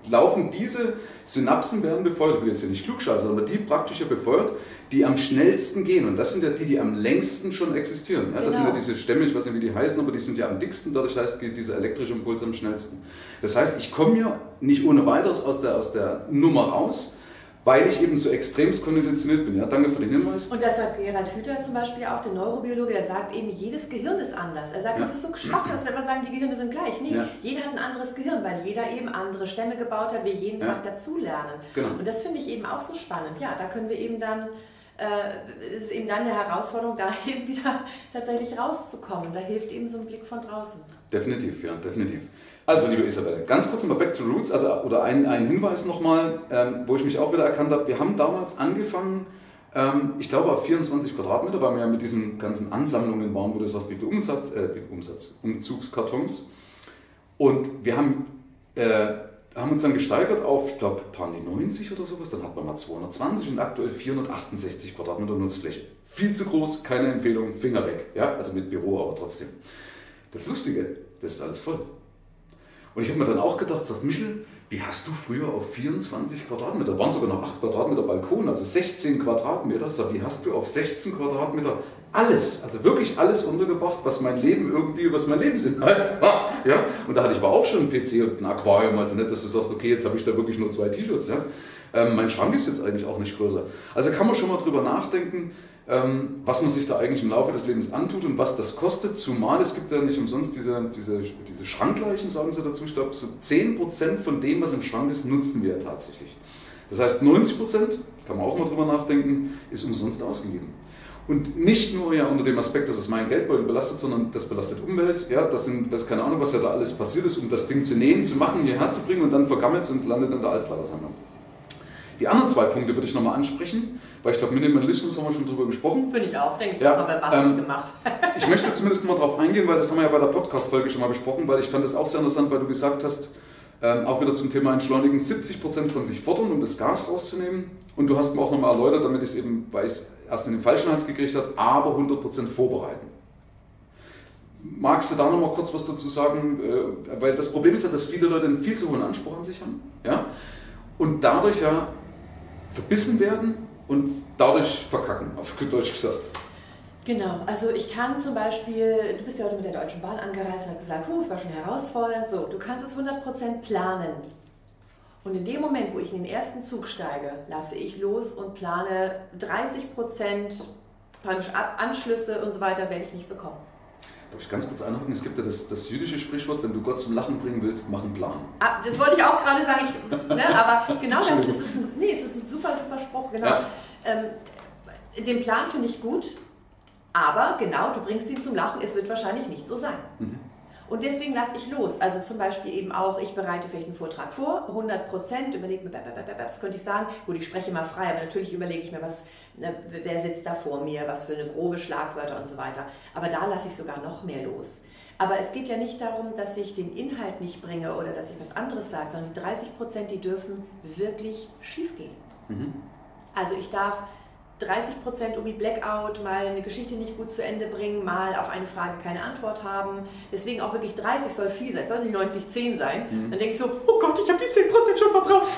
laufen diese Synapsen werden befeuert, ich will jetzt hier nicht klugscheißen, aber die praktisch befeuert, die am schnellsten gehen. Und das sind ja die, die am längsten schon existieren. Ja, das sind ja genau. diese Stämme, ich weiß nicht, wie die heißen, aber die sind ja am dicksten, dadurch heißt geht dieser elektrische Impuls am schnellsten. Das heißt, ich komme ja nicht ohne weiteres aus der, aus der Nummer raus, weil ich eben so extremst konditioniert bin. Ja, danke für den Hinweis. Und das sagt Gerhard Hüther zum Beispiel auch, der Neurobiologe, der sagt eben, jedes Gehirn ist anders. Er sagt, es ja. ist so schwach, als wenn wir sagen, die Gehirne sind gleich. Nee, ja. jeder hat ein anderes Gehirn, weil jeder eben andere Stämme gebaut hat, wir jeden ja. Tag dazulernen. Genau. Und das finde ich eben auch so spannend. Ja, da können wir eben dann äh, ist es eben dann eine Herausforderung, da eben wieder tatsächlich rauszukommen. Da hilft eben so ein Blick von draußen. Definitiv, ja, definitiv. Also, liebe Isabelle, ganz kurz nochmal back to roots, also, oder ein, ein Hinweis nochmal, ähm, wo ich mich auch wieder erkannt habe. Wir haben damals angefangen, ähm, ich glaube auf 24 Quadratmeter, weil wir ja mit diesen ganzen Ansammlungen waren, wo du sagst, wie viel Umsatz, äh, wie viel Umsatz, Umzugskartons. Und wir haben, äh, haben uns dann gesteigert auf, ich glaube, paar 90 oder sowas, dann hat man mal 220 und aktuell 468 Quadratmeter Nutzfläche. Viel zu groß, keine Empfehlung, Finger weg. Ja, also mit Büro, aber trotzdem. Das Lustige, das ist alles voll. Und ich habe mir dann auch gedacht, sagt Michel, wie hast du früher auf 24 Quadratmeter, waren sogar noch 8 Quadratmeter Balkon, also 16 Quadratmeter, sag, wie hast du auf 16 Quadratmeter alles, also wirklich alles untergebracht, was mein Leben irgendwie, was mein Lebensinhalt war. Ja? Und da hatte ich aber auch schon einen PC und ein Aquarium, also nicht, dass du sagst, okay, jetzt habe ich da wirklich nur zwei T-Shirts. Ja? Ähm, mein Schrank ist jetzt eigentlich auch nicht größer. Also kann man schon mal drüber nachdenken, was man sich da eigentlich im Laufe des Lebens antut und was das kostet, zumal es gibt ja nicht umsonst diese, diese, diese Schrankleichen, sagen sie dazu, ich glaube, so 10% von dem, was im Schrank ist, nutzen wir tatsächlich. Das heißt, 90%, kann man auch mal drüber nachdenken, ist umsonst ausgegeben. Und nicht nur ja unter dem Aspekt, dass es mein Geldbeutel belastet, sondern das belastet Umwelt. Ja, das sind, das keine Ahnung, was ja da alles passiert ist, um das Ding zu nähen, zu machen, hierher zu bringen und dann vergammelt es und landet in der Altlagersammlung. Die anderen zwei Punkte würde ich nochmal ansprechen, weil ich glaube, Minimalismus haben wir schon drüber gesprochen. Finde ich auch, denke ich, Ja, haben wir bastig ähm, gemacht. Ich möchte zumindest mal darauf eingehen, weil das haben wir ja bei der Podcast-Folge schon mal besprochen, weil ich fand das auch sehr interessant, weil du gesagt hast, ähm, auch wieder zum Thema Entschleunigen, 70% von sich fordern, um das Gas rauszunehmen. Und du hast mir auch nochmal erläutert, damit ich es eben, weil ich es erst in den falschen Hals gekriegt habe, aber 100% vorbereiten. Magst du da nochmal kurz was dazu sagen? Äh, Weil das Problem ist ja, dass viele Leute einen viel zu hohen Anspruch an sich haben. Ja? Und dadurch ja verbissen werden und dadurch verkacken, auf gut Deutsch gesagt. Genau, also ich kann zum Beispiel, du bist ja heute mit der Deutschen Bahn angereist und hast gesagt, huh, es war schon herausfordernd. So, du kannst es 100% planen. Und in dem Moment, wo ich in den ersten Zug steige, lasse ich los und plane 30% praktisch Anschlüsse und so weiter werde ich nicht bekommen. Darf ich ganz kurz einhaken? Es gibt ja das, das jüdische Sprichwort, wenn du Gott zum Lachen bringen willst, mach einen Plan. Ah, das wollte ich auch gerade sagen, ich, ne, aber genau das ist, es ein, nee, es ist ein super, super Spruch, genau. Ja. Ähm, den Plan finde ich gut, aber genau, du bringst ihn zum Lachen, es wird wahrscheinlich nicht so sein. Mhm. Und deswegen lasse ich los. Also zum Beispiel eben auch, ich bereite vielleicht einen Vortrag vor, 100 Prozent, überlege mir, was könnte ich sagen? Gut, ich spreche mal frei, aber natürlich überlege ich mir, was, ne, wer sitzt da vor mir, was für eine grobe Schlagwörter und so weiter. Aber da lasse ich sogar noch mehr los. Aber es geht ja nicht darum, dass ich den Inhalt nicht bringe oder dass ich was anderes sage, sondern die 30 Prozent, die dürfen wirklich schief gehen. Mhm. Also ich darf 30 Prozent irgendwie Blackout, mal eine Geschichte nicht gut zu Ende bringen, mal auf eine Frage keine Antwort haben. Deswegen auch wirklich 30% soll viel sein, es soll nicht 90, 10 sein. Mhm. Dann denke ich so, oh Gott, ich habe die 10 Prozent schon verbraucht.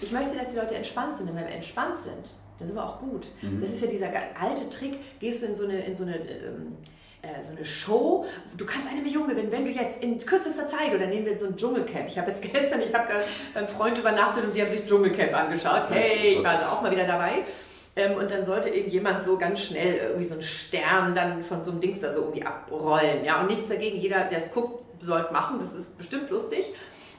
Ich möchte, dass die Leute entspannt sind. Und wenn wir entspannt sind, dann sind wir auch gut. Mhm. Das ist ja dieser alte Trick, gehst du in so eine, in so eine ähm, äh, so eine Show, du kannst eine Million gewinnen, wenn du jetzt in kürzester Zeit, oder nehmen wir so ein Dschungelcamp. Ich habe jetzt gestern, ich habe beim Freund übernachtet und die haben sich Dschungelcamp angeschaut. Hey, ich war also auch mal wieder dabei. Ähm, und dann sollte irgendjemand so ganz schnell irgendwie so einen Stern dann von so einem Dings da so irgendwie abrollen. Ja, und nichts dagegen, jeder, der es guckt, sollte machen, das ist bestimmt lustig.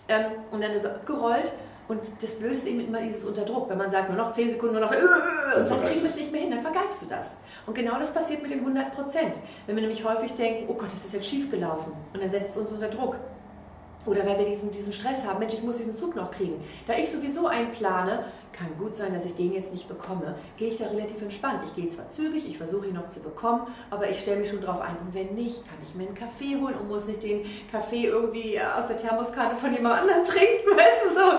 Ähm, und dann ist er abgerollt. Und das Blöde ist eben immer dieses Unterdruck. Wenn man sagt, nur noch 10 Sekunden, nur noch, äh, und dann kriegen wir es. es nicht mehr hin, dann vergeigst du das. Und genau das passiert mit den 100 Prozent. Wenn wir nämlich häufig denken, oh Gott, das ist jetzt schief gelaufen. Und dann setzt es uns unter Druck. Oder weil wir diesen, diesen Stress haben, Mensch, ich muss diesen Zug noch kriegen. Da ich sowieso einplane, kann gut sein, dass ich den jetzt nicht bekomme, gehe ich da relativ entspannt. Ich gehe zwar zügig, ich versuche ihn noch zu bekommen, aber ich stelle mich schon drauf ein. Und wenn nicht, kann ich mir einen Kaffee holen und muss nicht den Kaffee irgendwie äh, aus der Thermoskanne von jemand anderem trinken, weißt du so.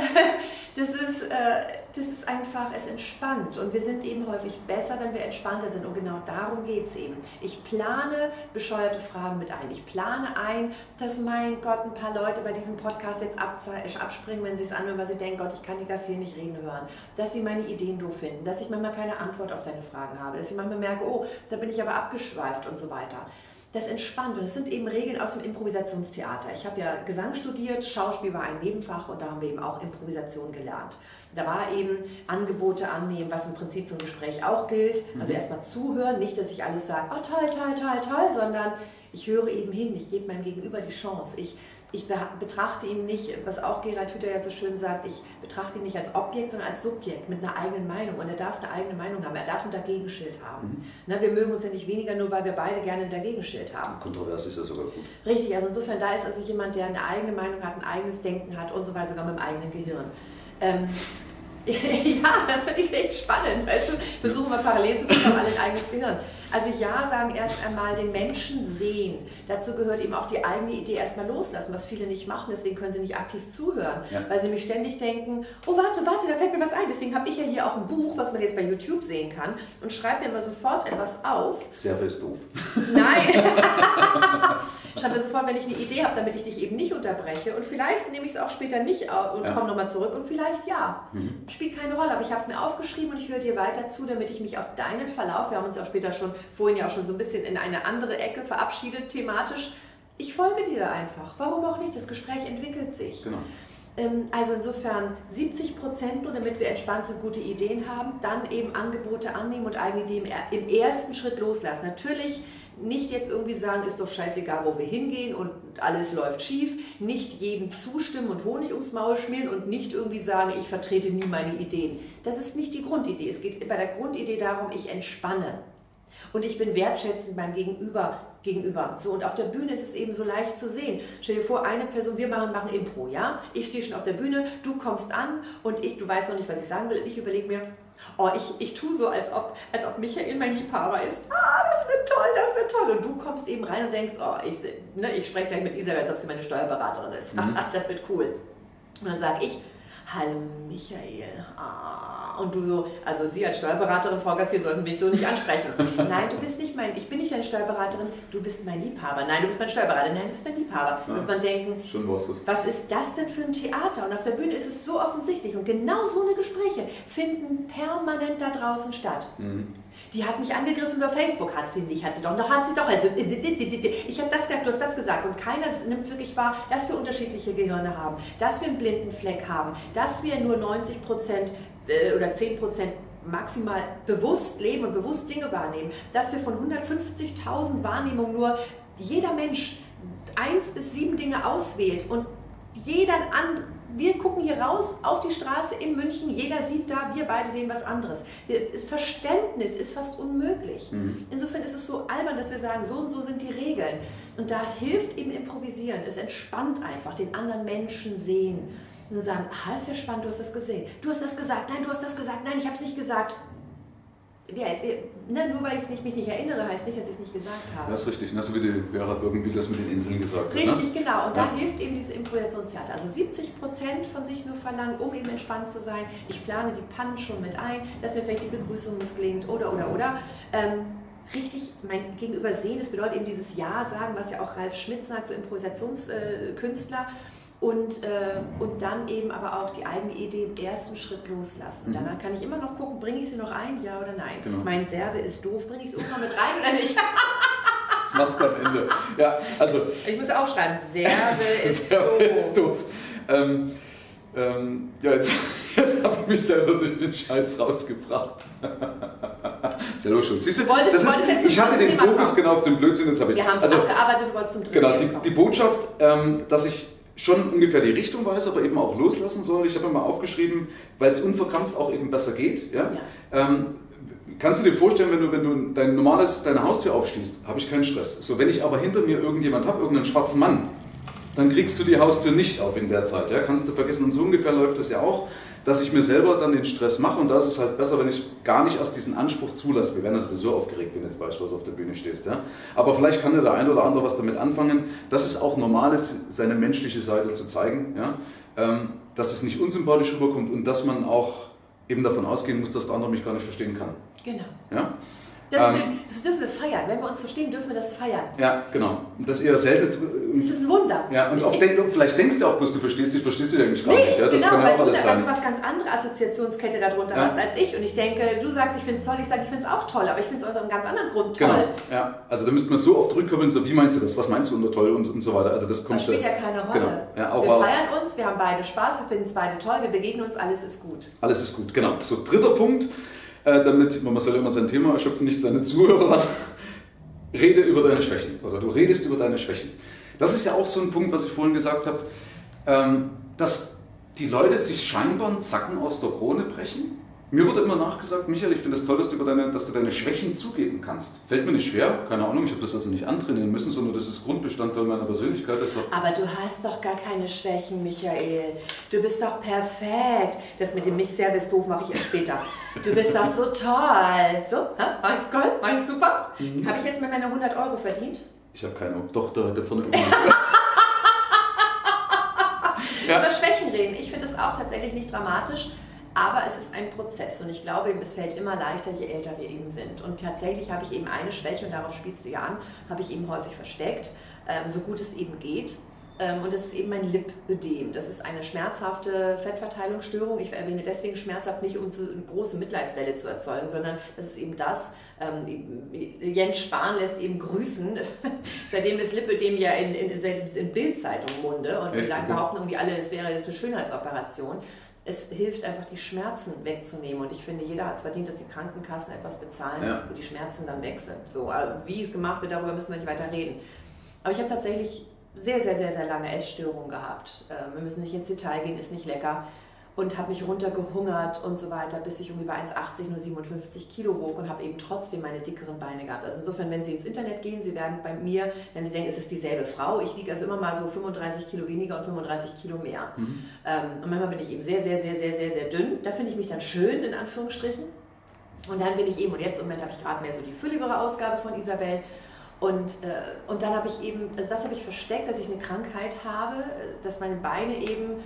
Das ist, äh, das ist einfach, es entspannt. Und wir sind eben häufig besser, wenn wir entspannter sind. Und genau darum geht es eben. Ich plane bescheuerte Fragen mit ein. Ich plane ein, dass, mein Gott, ein paar Leute bei diesem Podcast jetzt abspringen, wenn sie es anhören, weil sie denken, Gott, ich kann die das hier nicht reden hören. Dass sie meine Ideen doof finden. Dass ich manchmal keine Antwort auf deine Fragen habe. Dass ich manchmal merke, oh, da bin ich aber abgeschweift und so weiter. Das entspannt und es sind eben Regeln aus dem Improvisationstheater. Ich habe ja Gesang studiert, Schauspiel war ein Nebenfach und da haben wir eben auch Improvisation gelernt. Da war eben Angebote annehmen, was im Prinzip für ein Gespräch auch gilt. Also erstmal zuhören, nicht, dass ich alles sage, oh toll, toll, toll, toll, sondern ich höre eben hin, ich gebe meinem Gegenüber die Chance. Ich ich betrachte ihn nicht, was auch Gerald Hüther ja so schön sagt, ich betrachte ihn nicht als Objekt, sondern als Subjekt mit einer eigenen Meinung. Und er darf eine eigene Meinung haben, er darf ein Dagegenschild haben. Mhm. Na, wir mögen uns ja nicht weniger, nur weil wir beide gerne ein Dagegenschild haben. Kontrovers ist ja sogar gut. Richtig, also insofern, da ist also jemand, der eine eigene Meinung hat, ein eigenes Denken hat und so weiter, sogar mit dem eigenen Gehirn. Ähm, ja, das finde ich echt spannend. Weißt du, wir parallel zu finden, alle ein eigenes Gehirn. Also ja, sagen erst einmal den Menschen sehen. Dazu gehört eben auch die eigene Idee erstmal loslassen, was viele nicht machen. Deswegen können sie nicht aktiv zuhören, ja. weil sie mich ständig denken, oh warte, warte, da fällt mir was ein. Deswegen habe ich ja hier auch ein Buch, was man jetzt bei YouTube sehen kann und schreibe mir immer sofort etwas auf. Server ist doof. Nein. schreibe mir sofort, wenn ich eine Idee habe, damit ich dich eben nicht unterbreche. Und vielleicht nehme ich es auch später nicht und ja. komme nochmal zurück und vielleicht ja. Mhm. Spielt keine Rolle, aber ich habe es mir aufgeschrieben und ich höre dir weiter zu, damit ich mich auf deinen Verlauf, wir haben uns ja auch später schon vorhin ja auch schon so ein bisschen in eine andere Ecke verabschiedet thematisch. Ich folge dir da einfach. Warum auch nicht? Das Gespräch entwickelt sich. Genau. Ähm, also insofern 70 Prozent nur, damit wir entspannt sind, gute Ideen haben, dann eben Angebote annehmen und eigene Ideen im ersten Schritt loslassen. Natürlich nicht jetzt irgendwie sagen, ist doch scheißegal, wo wir hingehen und alles läuft schief, nicht jedem zustimmen und Honig ums Maul schmieren und nicht irgendwie sagen, ich vertrete nie meine Ideen. Das ist nicht die Grundidee. Es geht bei der Grundidee darum, ich entspanne. Und ich bin wertschätzend beim Gegenüber gegenüber. So, und auf der Bühne ist es eben so leicht zu sehen. Stell dir vor, eine Person, wir machen, machen Impro, ja? Ich stehe schon auf der Bühne, du kommst an und ich, du weißt noch nicht, was ich sagen will. Ich überlege mir, oh, ich, ich tue so, als ob, als ob Michael mein Liebhaber ist. Ah, das wird toll, das wird toll. Und du kommst eben rein und denkst, oh, ich, ne, ich spreche gleich mit Isabel, als ob sie meine Steuerberaterin ist. Mhm. das wird cool. Und dann sage ich, hallo Michael. Ah. Und du so, also Sie als Steuerberaterin, Frau Gassier, sollten mich so nicht ansprechen. Nein, du bist nicht mein, ich bin nicht deine Steuerberaterin, du bist mein Liebhaber. Nein, du bist mein Steuerberater. Nein, du bist mein Liebhaber. Ja, und man denken, schon was, was ist das denn für ein Theater? Und auf der Bühne ist es so offensichtlich. Und genau so eine Gespräche finden permanent da draußen statt. Mhm. Die hat mich angegriffen über Facebook, hat sie nicht, hat sie doch, noch hat sie doch. Also, ich habe das gesagt, du hast das gesagt. Und keiner nimmt wirklich wahr, dass wir unterschiedliche Gehirne haben, dass wir einen blinden Fleck haben, dass wir nur 90 Prozent äh, oder 10 Prozent maximal bewusst leben und bewusst Dinge wahrnehmen, dass wir von 150.000 Wahrnehmungen nur jeder Mensch eins bis sieben Dinge auswählt und jeder an, wir gucken hier raus auf die Straße in München, jeder sieht da, wir beide sehen was anderes. Verständnis ist fast unmöglich. Mhm. Insofern ist es so albern, dass wir sagen, so und so sind die Regeln. Und da hilft eben Improvisieren. Es entspannt einfach, den anderen Menschen sehen. Und sagen, ah, ist ja spannend, du hast das gesehen. Du hast das gesagt, nein, du hast das gesagt, nein, ich habe es nicht gesagt ja, ne, nur weil ich mich nicht erinnere, heißt nicht, dass ich es nicht gesagt habe. Ja, ist richtig. Ne? So wie die Vera irgendwie das mit den Inseln gesagt richtig, hat. Richtig, ne? genau. Und ja. da hilft eben dieses Improvisationstheater. Also 70 Prozent von sich nur verlangen, um eben entspannt zu sein. Ich plane die Pannen schon mit ein, dass mir vielleicht die Begrüßung missgelingt oder, oder, oder. Ähm, richtig mein Gegenüber sehen, das bedeutet eben dieses Ja sagen, was ja auch Ralf Schmidt sagt, so Improvisationskünstler. Äh, und, äh, und dann eben aber auch die eigene Idee im ersten Schritt loslassen. Mhm. Danach kann ich immer noch gucken, bringe ich sie noch ein, ja oder nein. Genau. Mein Serve ist doof, bringe ich es irgendwann mit rein oder nicht? das machst du am Ende. Ja, also, ich muss aufschreiben, Serve ist Serve doof. Ist doof. Ähm, ähm, ja, jetzt, jetzt habe ich mich selber durch den Scheiß rausgebracht. Selber schon. Siehst du, das ist, ich hatte den Fokus genau auf den Blödsinn, jetzt habe ich. Wir haben es also, abgearbeitet, du wolltest zum Dritten Genau, die, die Botschaft, ähm, dass ich schon ungefähr die Richtung weiß, aber eben auch loslassen soll. Ich habe mir mal aufgeschrieben, weil es unverkrampft auch eben besser geht. Ja? ja. Ähm, kannst du dir vorstellen, wenn du, wenn du dein normales, deine Haustür aufschließt, habe ich keinen Stress. So, wenn ich aber hinter mir irgendjemand habe, irgendeinen schwarzen Mann, dann kriegst du die Haustür nicht auf in der Zeit. Ja? Kannst du vergessen. Und so ungefähr läuft das ja auch dass ich mir selber dann den Stress mache und da ist es halt besser, wenn ich gar nicht erst diesen Anspruch zulasse. Wir werden ja sowieso aufgeregt, wenn du jetzt beispielsweise auf der Bühne stehst. Ja? Aber vielleicht kann ja der eine oder andere was damit anfangen, dass es auch normal ist, seine menschliche Seite zu zeigen, ja? Ähm, dass es nicht unsympathisch rüberkommt und dass man auch eben davon ausgehen muss, dass der andere mich gar nicht verstehen kann. Genau. Ja? Das, ähm, das, dürfen wir feiern. Wenn wir uns verstehen, dürfen wir das feiern. Ja, genau. Und das ist eher selten. Das ist ein Wunder. Ja, und oft denk, vielleicht denkst du auch bloß, du verstehst dich, verstehst du eigentlich gar nee, nicht. Ja? Das genau, kann ja auch alles sein. Weil du was ganz andere Assoziationskette darunter ja. hast als ich. Und ich denke, du sagst, ich finde es toll, ich sage, ich finde es auch toll, aber ich finde es aus einem ganz anderen Grund toll. Genau. Ja, also da müsste man so oft rückkommen, so wie meinst du das, was meinst du unter toll und, und so weiter. Also das, kommt das spielt ja keine Rolle. Genau. Ja, auch wir feiern uns, wir haben beide Spaß, wir finden es beide toll, wir begegnen uns, alles ist gut. Alles ist gut, genau. So, dritter Punkt äh, damit, man soll immer sein Thema erschöpfen, nicht seine Zuhörer. Rede über deine Schwächen. Also du redest über deine Schwächen. das ist ja auch so ein Punkt, was ich vorhin gesagt habe, ähm, dass die Leute sich scheinbar einen Zacken aus der Krone brechen mir wurde immer nachgesagt, Michael, ich finde es das toll, dass du, über deine, dass du deine Schwächen zugeben kannst. Fällt mir nicht schwer, keine Ahnung, ich habe das also nicht antrainieren müssen, sondern das ist Grundbestandteil meiner Persönlichkeit. Aber du hast doch gar keine Schwächen, Michael. Du bist doch perfekt. Das mit dem mich sehr bist doof mache ich erst später. Du bist doch so toll. So, mach ich's toll? Mach ich's super? Mhm. Habe ich jetzt mit meiner 100 Euro verdient? Ich habe keine Doch, da, da vorne ja. Über Schwächen reden. Ich finde es auch tatsächlich nicht dramatisch. Aber es ist ein Prozess und ich glaube, es fällt immer leichter, je älter wir eben sind. Und tatsächlich habe ich eben eine Schwäche, und darauf spielst du ja an, habe ich eben häufig versteckt, ähm, so gut es eben geht. Ähm, und das ist eben mein Lipödem. Das ist eine schmerzhafte Fettverteilungsstörung. Ich erwähne deswegen schmerzhaft nicht, um eine große Mitleidswelle zu erzeugen, sondern das ist eben das. Ähm, Jens Spahn lässt eben grüßen. Seitdem ist Lipödem ja in, in, in Bildzeitung Munde und Echt? behaupten irgendwie alle, es wäre eine Schönheitsoperation es hilft einfach, die Schmerzen wegzunehmen. Und ich finde, jeder hat es verdient, dass die Krankenkassen etwas bezahlen, ja. wo die Schmerzen dann weg sind. So, also wie es gemacht wird, darüber müssen wir nicht weiter reden. Aber ich habe tatsächlich sehr, sehr, sehr, sehr lange Essstörungen gehabt. Ähm, wir müssen nicht ins Detail gehen, ist nicht lecker und habe mich runtergehungert und so weiter, bis ich um über 1,80 nur 57 Kilo wog und habe eben trotzdem meine dickeren Beine gehabt. Also insofern, wenn Sie ins Internet gehen, Sie werden bei mir, wenn Sie denken, es ist dieselbe Frau, ich wiege also immer mal so 35 Kilo weniger und 35 Kilo mehr. Mhm. Ähm, und manchmal bin ich eben sehr, sehr, sehr, sehr, sehr, sehr dünn. Da finde ich mich dann schön, in Anführungsstrichen. Und dann bin ich eben, und jetzt im Moment habe ich gerade mehr so die fülligere Ausgabe von Isabel. Und, äh, und dann habe ich eben, also das habe ich versteckt, dass ich eine Krankheit habe, dass meine Beine eben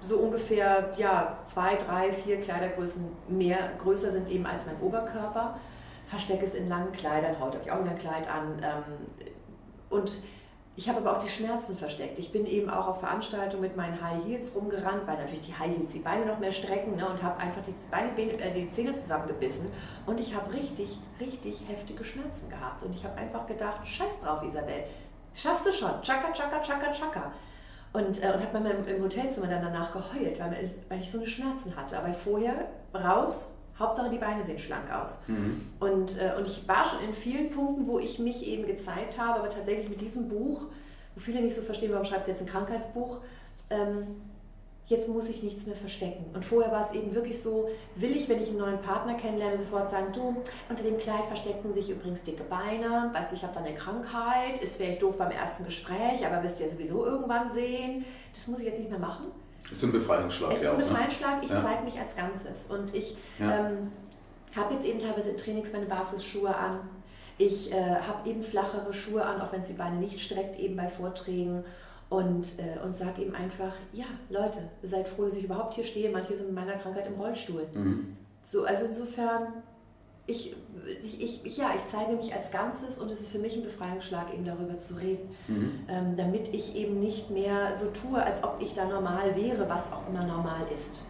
so ungefähr ja, zwei, drei, vier Kleidergrößen mehr größer sind eben als mein Oberkörper. Verstecke es in langen Kleidern, heute habe ich auch wieder ein Kleid an. Ähm, und ich habe aber auch die Schmerzen versteckt. Ich bin eben auch auf Veranstaltungen mit meinen High Heels rumgerannt, weil natürlich die High Heels die Beine noch mehr strecken ne, und habe einfach die, Beine, äh, die Zähne zusammengebissen. Und ich habe richtig, richtig heftige Schmerzen gehabt. Und ich habe einfach gedacht, scheiß drauf, Isabel, schaffst du schon. Chaka, chaka, chaka, chaka. Und, äh, und habe mal im Hotelzimmer dann danach geheult, weil, weil ich so eine Schmerzen hatte. Aber vorher raus, Hauptsache die Beine sehen schlank aus. Mhm. Und, äh, und ich war schon in vielen Punkten, wo ich mich eben gezeigt habe, aber tatsächlich mit diesem Buch, wo viele nicht so verstehen, warum schreibst du jetzt ein Krankheitsbuch, ähm, jetzt muss ich nichts mehr verstecken. Und vorher war es eben wirklich so, will ich, wenn ich einen neuen Partner kennenlerne, sofort sagen, du, unter dem Kleid verstecken sich übrigens dicke Beine, weißt du, ich habe da eine Krankheit, ist vielleicht doof beim ersten Gespräch, aber wirst du ja sowieso irgendwann sehen. Das muss ich jetzt nicht mehr machen. Es ist ein Befreiungsschlag. Es ist ein ne? Befreiungsschlag, ich ja. zeige mich als Ganzes. Und ich ja. ähm, habe jetzt eben teilweise in Trainings meine Barfußschuhe an. Ich äh, habe eben flachere Schuhe an, auch wenn es die Beine nicht streckt, eben bei Vorträgen und, äh, und sage ihm einfach, ja, Leute, seid froh, dass ich überhaupt hier stehe. Manche sind mit meiner Krankheit im Rollstuhl. Mhm. So, also insofern, ich, ich, ich, ja, ich zeige mich als Ganzes und es ist für mich ein Befreiungsschlag, eben darüber zu reden, mhm. ähm, damit ich eben nicht mehr so tue, als ob ich da normal wäre, was auch immer normal ist.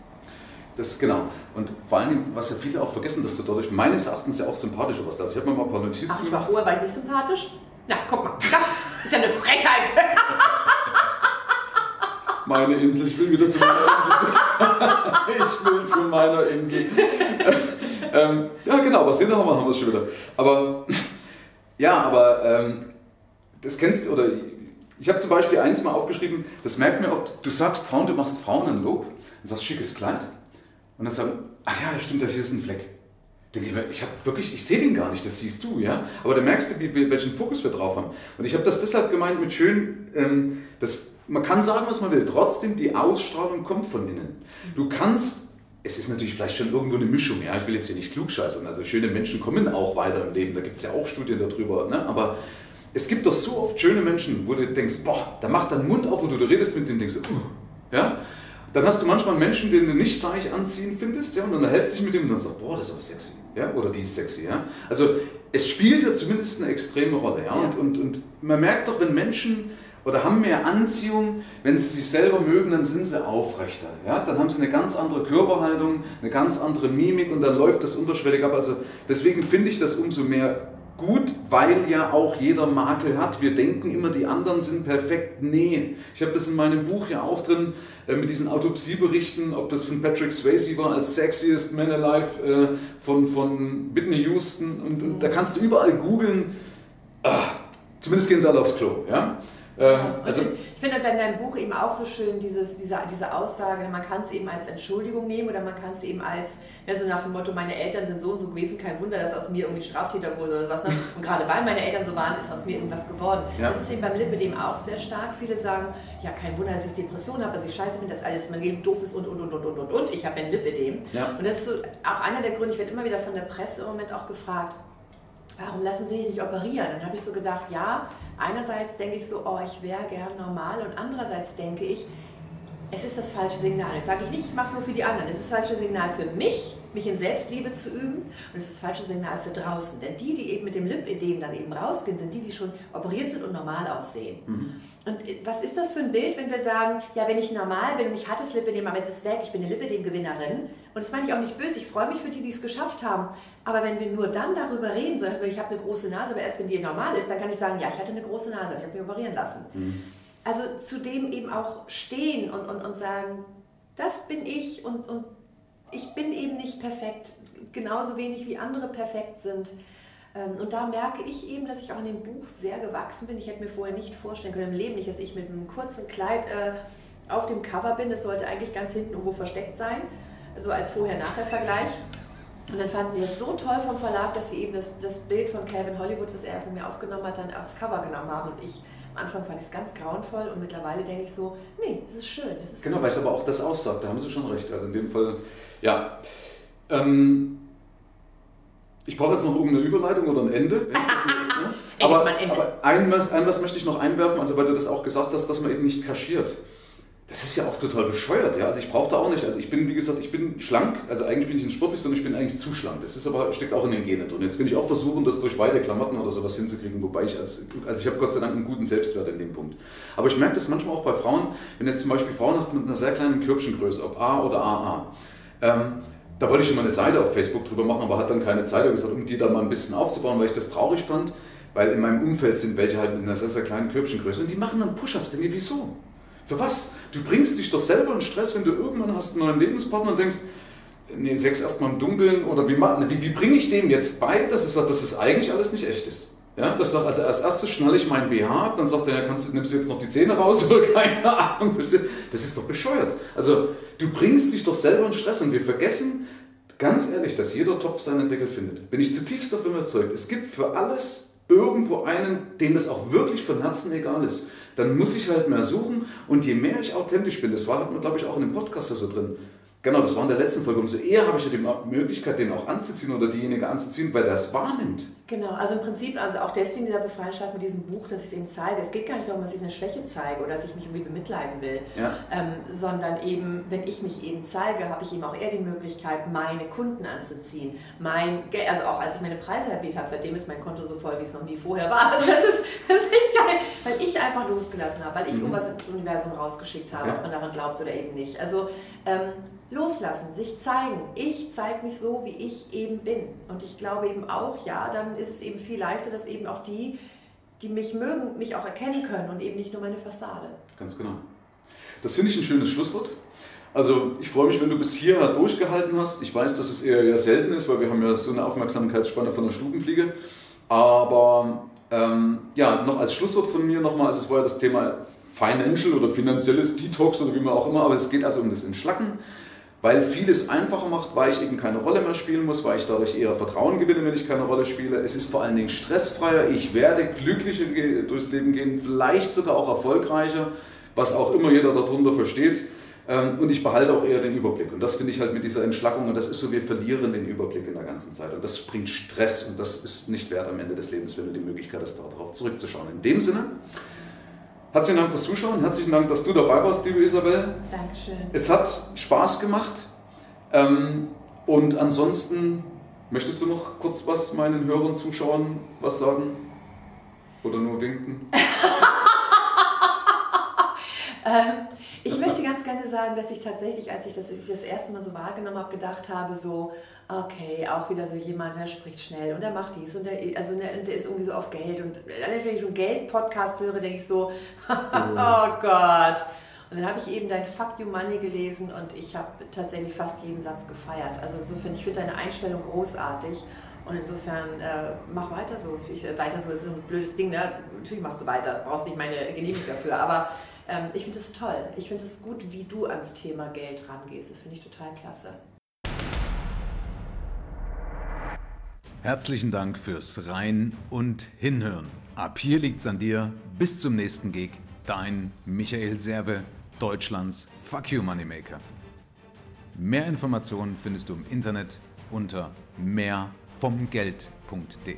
Das genau. Und vor allem, was ja viele auch vergessen, dass du dadurch meines Erachtens ja auch sympathischer warst. Also ich habe mir mal ein paar Notizen Ach, ich war vorher war ich nicht sympathisch? Na, guck mal. Das ist ja eine Frechheit. meine Insel, ich will wieder zu meiner Insel. ich will zu meiner Insel. ähm, ja, genau, sehen wir haben wir schon wieder. Aber ja, aber ähm, das kennst du, oder ich habe zum Beispiel eins mal aufgeschrieben, das merkt mir oft, du sagst Frauen, du machst Frauen ein Lob und sagst schickes Kleid. Und dann sagen, ach ja, stimmt, das hier ist ein Fleck. Denke ich mir, ich habe wirklich, ich sehe den gar nicht, das siehst du, ja. Aber da merkst du, wie, welchen Fokus wir drauf haben. Und ich habe das deshalb gemeint mit schön, ähm, das man kann sagen, was man will, trotzdem die Ausstrahlung kommt von innen. Du kannst, es ist natürlich vielleicht schon irgendwo eine Mischung, ja, ich will jetzt hier nicht klugscheißern, also schöne Menschen kommen auch weiter im Leben, da gibt es ja auch Studien darüber, ne? aber es gibt doch so oft schöne Menschen, wo du denkst, boah, da macht dein Mund auf, wo du redest mit dem, denkst du, uh, ja, dann hast du manchmal Menschen, den du nicht gleich anziehen findest, ja, und dann erhältst du dich mit dem und dann sagst, boah, das ist aber sexy, ja, oder die ist sexy, ja. Also es spielt ja zumindest eine extreme Rolle, ja, ja. Und, und, und man merkt doch, wenn Menschen oder haben mehr Anziehung. Wenn sie sich selber mögen, dann sind sie aufrechter. Ja? Dann haben sie eine ganz andere Körperhaltung, eine ganz andere Mimik und dann läuft das unterschwellig ab. Also deswegen finde ich das umso mehr gut, weil ja auch jeder Makel hat. Wir denken immer, die anderen sind perfekt. Nee, ich habe das in meinem Buch ja auch drin äh, mit diesen Autopsieberichten, ob das von Patrick Swayze war als Sexiest Man Alive äh, von, von Whitney Houston und, und da kannst du überall googeln. Ah, zumindest gehen sie alle aufs Klo. Ja? Ähm, also ich finde in deinem Buch eben auch so schön dieses, diese, diese Aussage, man kann es eben als Entschuldigung nehmen oder man kann es eben als, ja, so nach dem Motto, meine Eltern sind so und so gewesen, kein Wunder, dass aus mir irgendwie Straftäter wurde oder was. Ne? Und gerade weil meine Eltern so waren, ist aus mir irgendwas geworden. Ja. Das ist eben beim Lipidem auch sehr stark. Viele sagen, ja, kein Wunder, dass ich Depression habe, dass ich scheiße bin, dass alles mein Leben doof ist und, und, und, und, und, und, und. Ich habe ein Lipidem. Ja. Und das ist so auch einer der Gründe, ich werde immer wieder von der Presse im Moment auch gefragt, warum lassen Sie sich nicht operieren? Dann habe ich so gedacht, ja, einerseits denke ich so, oh, ich wäre gern normal und andererseits denke ich, es ist das falsche Signal. Jetzt sage ich nicht, ich mache es nur für die anderen. Es ist das falsche Signal für mich, mich in Selbstliebe zu üben und es ist das falsche Signal für draußen. Denn die, die eben mit dem Lipödem dann eben rausgehen, sind die, die schon operiert sind und normal aussehen. Mhm. Und äh, was ist das für ein Bild, wenn wir sagen, ja, wenn ich normal bin und ich hatte das Lipödem, aber jetzt ist es weg, ich bin eine Lipödem-Gewinnerin. Und das meine ich auch nicht böse, ich freue mich für die, die es geschafft haben. Aber wenn wir nur dann darüber reden, so, ich habe eine große Nase, aber erst wenn die normal ist, dann kann ich sagen, ja, ich hatte eine große Nase, ich habe mich operieren lassen. Mhm. Also zu dem eben auch stehen und, und, und sagen, das bin ich und, und ich bin eben nicht perfekt, genauso wenig wie andere perfekt sind. Ähm, und da merke ich eben, dass ich auch in dem Buch sehr gewachsen bin. Ich hätte mir vorher nicht vorstellen können, im Leben nicht, dass ich mit einem kurzen Kleid äh, auf dem Cover bin. Das sollte eigentlich ganz hinten irgendwo versteckt sein, so als Vorher-Nachher-Vergleich. Und dann fanden wir es so toll vom Verlag, dass sie eben das, das Bild von Calvin Hollywood, was er von mir aufgenommen hat, dann aufs Cover genommen haben. Und ich am Anfang fand ich es ganz grauenvoll und mittlerweile denke ich so, nee, es ist schön. Es ist genau, weil es aber auch das aussagt, da haben Sie schon recht. Also in dem Fall, ja. Ähm, ich brauche jetzt noch irgendeine Überleitung oder ein Ende. Ne? aber, aber ein, ein, was möchte ich noch einwerfen, also weil du das auch gesagt hast, dass man eben nicht kaschiert. Das ist ja auch total bescheuert, ja. Also ich brauche da auch nicht. Also ich bin, wie gesagt, ich bin schlank. Also eigentlich bin ich nicht sportlich, sondern ich bin eigentlich zu schlank. Das ist aber, steckt auch in den Genen drin. Jetzt bin ich auch versuchen, das durch weite Klamotten oder sowas hinzukriegen, wobei ich als, also ich habe Gott sei Dank einen guten Selbstwert in dem Punkt. Aber ich merke das manchmal auch bei Frauen, wenn jetzt zum Beispiel Frauen hast mit einer sehr kleinen Körbchengröße, ob A oder AA. Ähm, da wollte ich schon mal eine Seite auf Facebook drüber machen, aber hat dann keine Zeit. Ich gesagt, um die da mal ein bisschen aufzubauen, weil ich das traurig fand, weil in meinem Umfeld sind welche halt mit einer sehr, sehr kleinen Körbchengröße und die machen dann Push-Ups. Denke ich, wieso? Für was? Du bringst dich doch selber in Stress, wenn du irgendwann hast einen neuen Lebenspartner und denkst, nee, sechs erstmal im Dunkeln oder wie, wie, wie bringe ich dem jetzt bei, dass, es, dass das eigentlich alles nicht echt ist? Ja, das sagt, also als erstes schnalle ich mein BH dann sagt er, ja, kannst du, nimmst du jetzt noch die Zähne raus oder keine Ahnung. Das ist doch bescheuert. Also du bringst dich doch selber in Stress und wir vergessen ganz ehrlich, dass jeder Topf seinen Deckel findet. Bin ich zutiefst davon überzeugt. Es gibt für alles irgendwo einen, dem es auch wirklich von Herzen egal ist dann muss ich halt mehr suchen und je mehr ich authentisch bin, das war, glaube ich, auch in dem Podcast so drin, Genau, das war in der letzten Folge. Umso eher habe ich ja die Möglichkeit, den auch anzuziehen oder diejenige anzuziehen, weil der es wahrnimmt. Genau, also im Prinzip, also auch deswegen dieser Befreiungsschlag mit diesem Buch, dass ich es eben zeige. Es geht gar nicht darum, dass ich eine Schwäche zeige oder dass ich mich irgendwie bemitleiden will, ja. ähm, sondern eben, wenn ich mich eben zeige, habe ich eben auch eher die Möglichkeit, meine Kunden anzuziehen. Mein, also auch als ich meine Preise erhöht habe, seitdem ist mein Konto so voll, wie es noch nie vorher war. Also das ist, das ist echt weil ich einfach losgelassen habe, weil ich mhm. irgendwas ins Universum rausgeschickt habe, ja. ob man daran glaubt oder eben nicht. Also ähm, loslassen, sich zeigen. Ich zeige mich so, wie ich eben bin. Und ich glaube eben auch, ja, dann ist es eben viel leichter, dass eben auch die, die mich mögen, mich auch erkennen können und eben nicht nur meine Fassade. Ganz genau. Das finde ich ein schönes Schlusswort. Also ich freue mich, wenn du bis hierher durchgehalten hast. Ich weiß, dass es eher, eher selten ist, weil wir haben ja so eine Aufmerksamkeitsspanne von der Stubenfliege. Aber ähm, ja, noch als Schlusswort von mir nochmal, es ja das Thema Financial oder finanzielles Detox oder wie man auch immer, aber es geht also um das Entschlacken weil vieles einfacher macht, weil ich eben keine Rolle mehr spielen muss, weil ich dadurch eher Vertrauen gewinne, wenn ich keine Rolle spiele. Es ist vor allen Dingen stressfreier, ich werde glücklicher durchs Leben gehen, vielleicht sogar auch erfolgreicher, was auch immer jeder darunter versteht. Ähm, und ich behalte auch eher den Überblick. Und das finde ich halt mit dieser Entschlackung, und das ist so, wir verlieren den Überblick in der ganzen Zeit. Und das bringt Stress und das ist nicht wert am Ende des Lebens, wenn du die Möglichkeit hast, darauf zurückzuschauen. In dem Sinne, Herzlichen Dank fürs Zuschauen. Herzlichen Dank, dass du dabei warst, liebe Isabel. Dankeschön. Es hat Spaß gemacht. Ähm, und ansonsten, möchtest du noch kurz was meinen Hörern, Zuschauern was sagen? Oder nur winken? ähm, ich möchte ganz gerne sagen, dass ich tatsächlich, als ich das, das erste Mal so wahrgenommen habe, gedacht habe, so, okay, auch wieder so jemand, der spricht schnell und der macht dies und der, also der, der ist irgendwie so auf Geld. Und wenn ich so einen Geld-Podcast höre, denke ich so, oh Gott. Und dann habe ich eben dein Fuck You Money gelesen und ich habe tatsächlich fast jeden Satz gefeiert. Also insofern, ich finde deine Einstellung großartig Und insofern, äh, mach weiter so. Ich, äh, weiter so ist ein blödes Ding, ne? Natürlich machst du weiter, brauchst nicht meine Genehmigung dafür, aber ähm, ich finde es toll. Ich finde es gut, wie du ans Thema Geld rangehst. Das finde ich total klasse. Herzlichen Dank fürs Rein und Hinhören. Ab hier liegt's an dir. Bis zum nächsten Gig. Dein Michael Serve, Deutschlands Fuck You Moneymaker. Mehr Informationen findest du im Internet unter mehrvomgeld.de.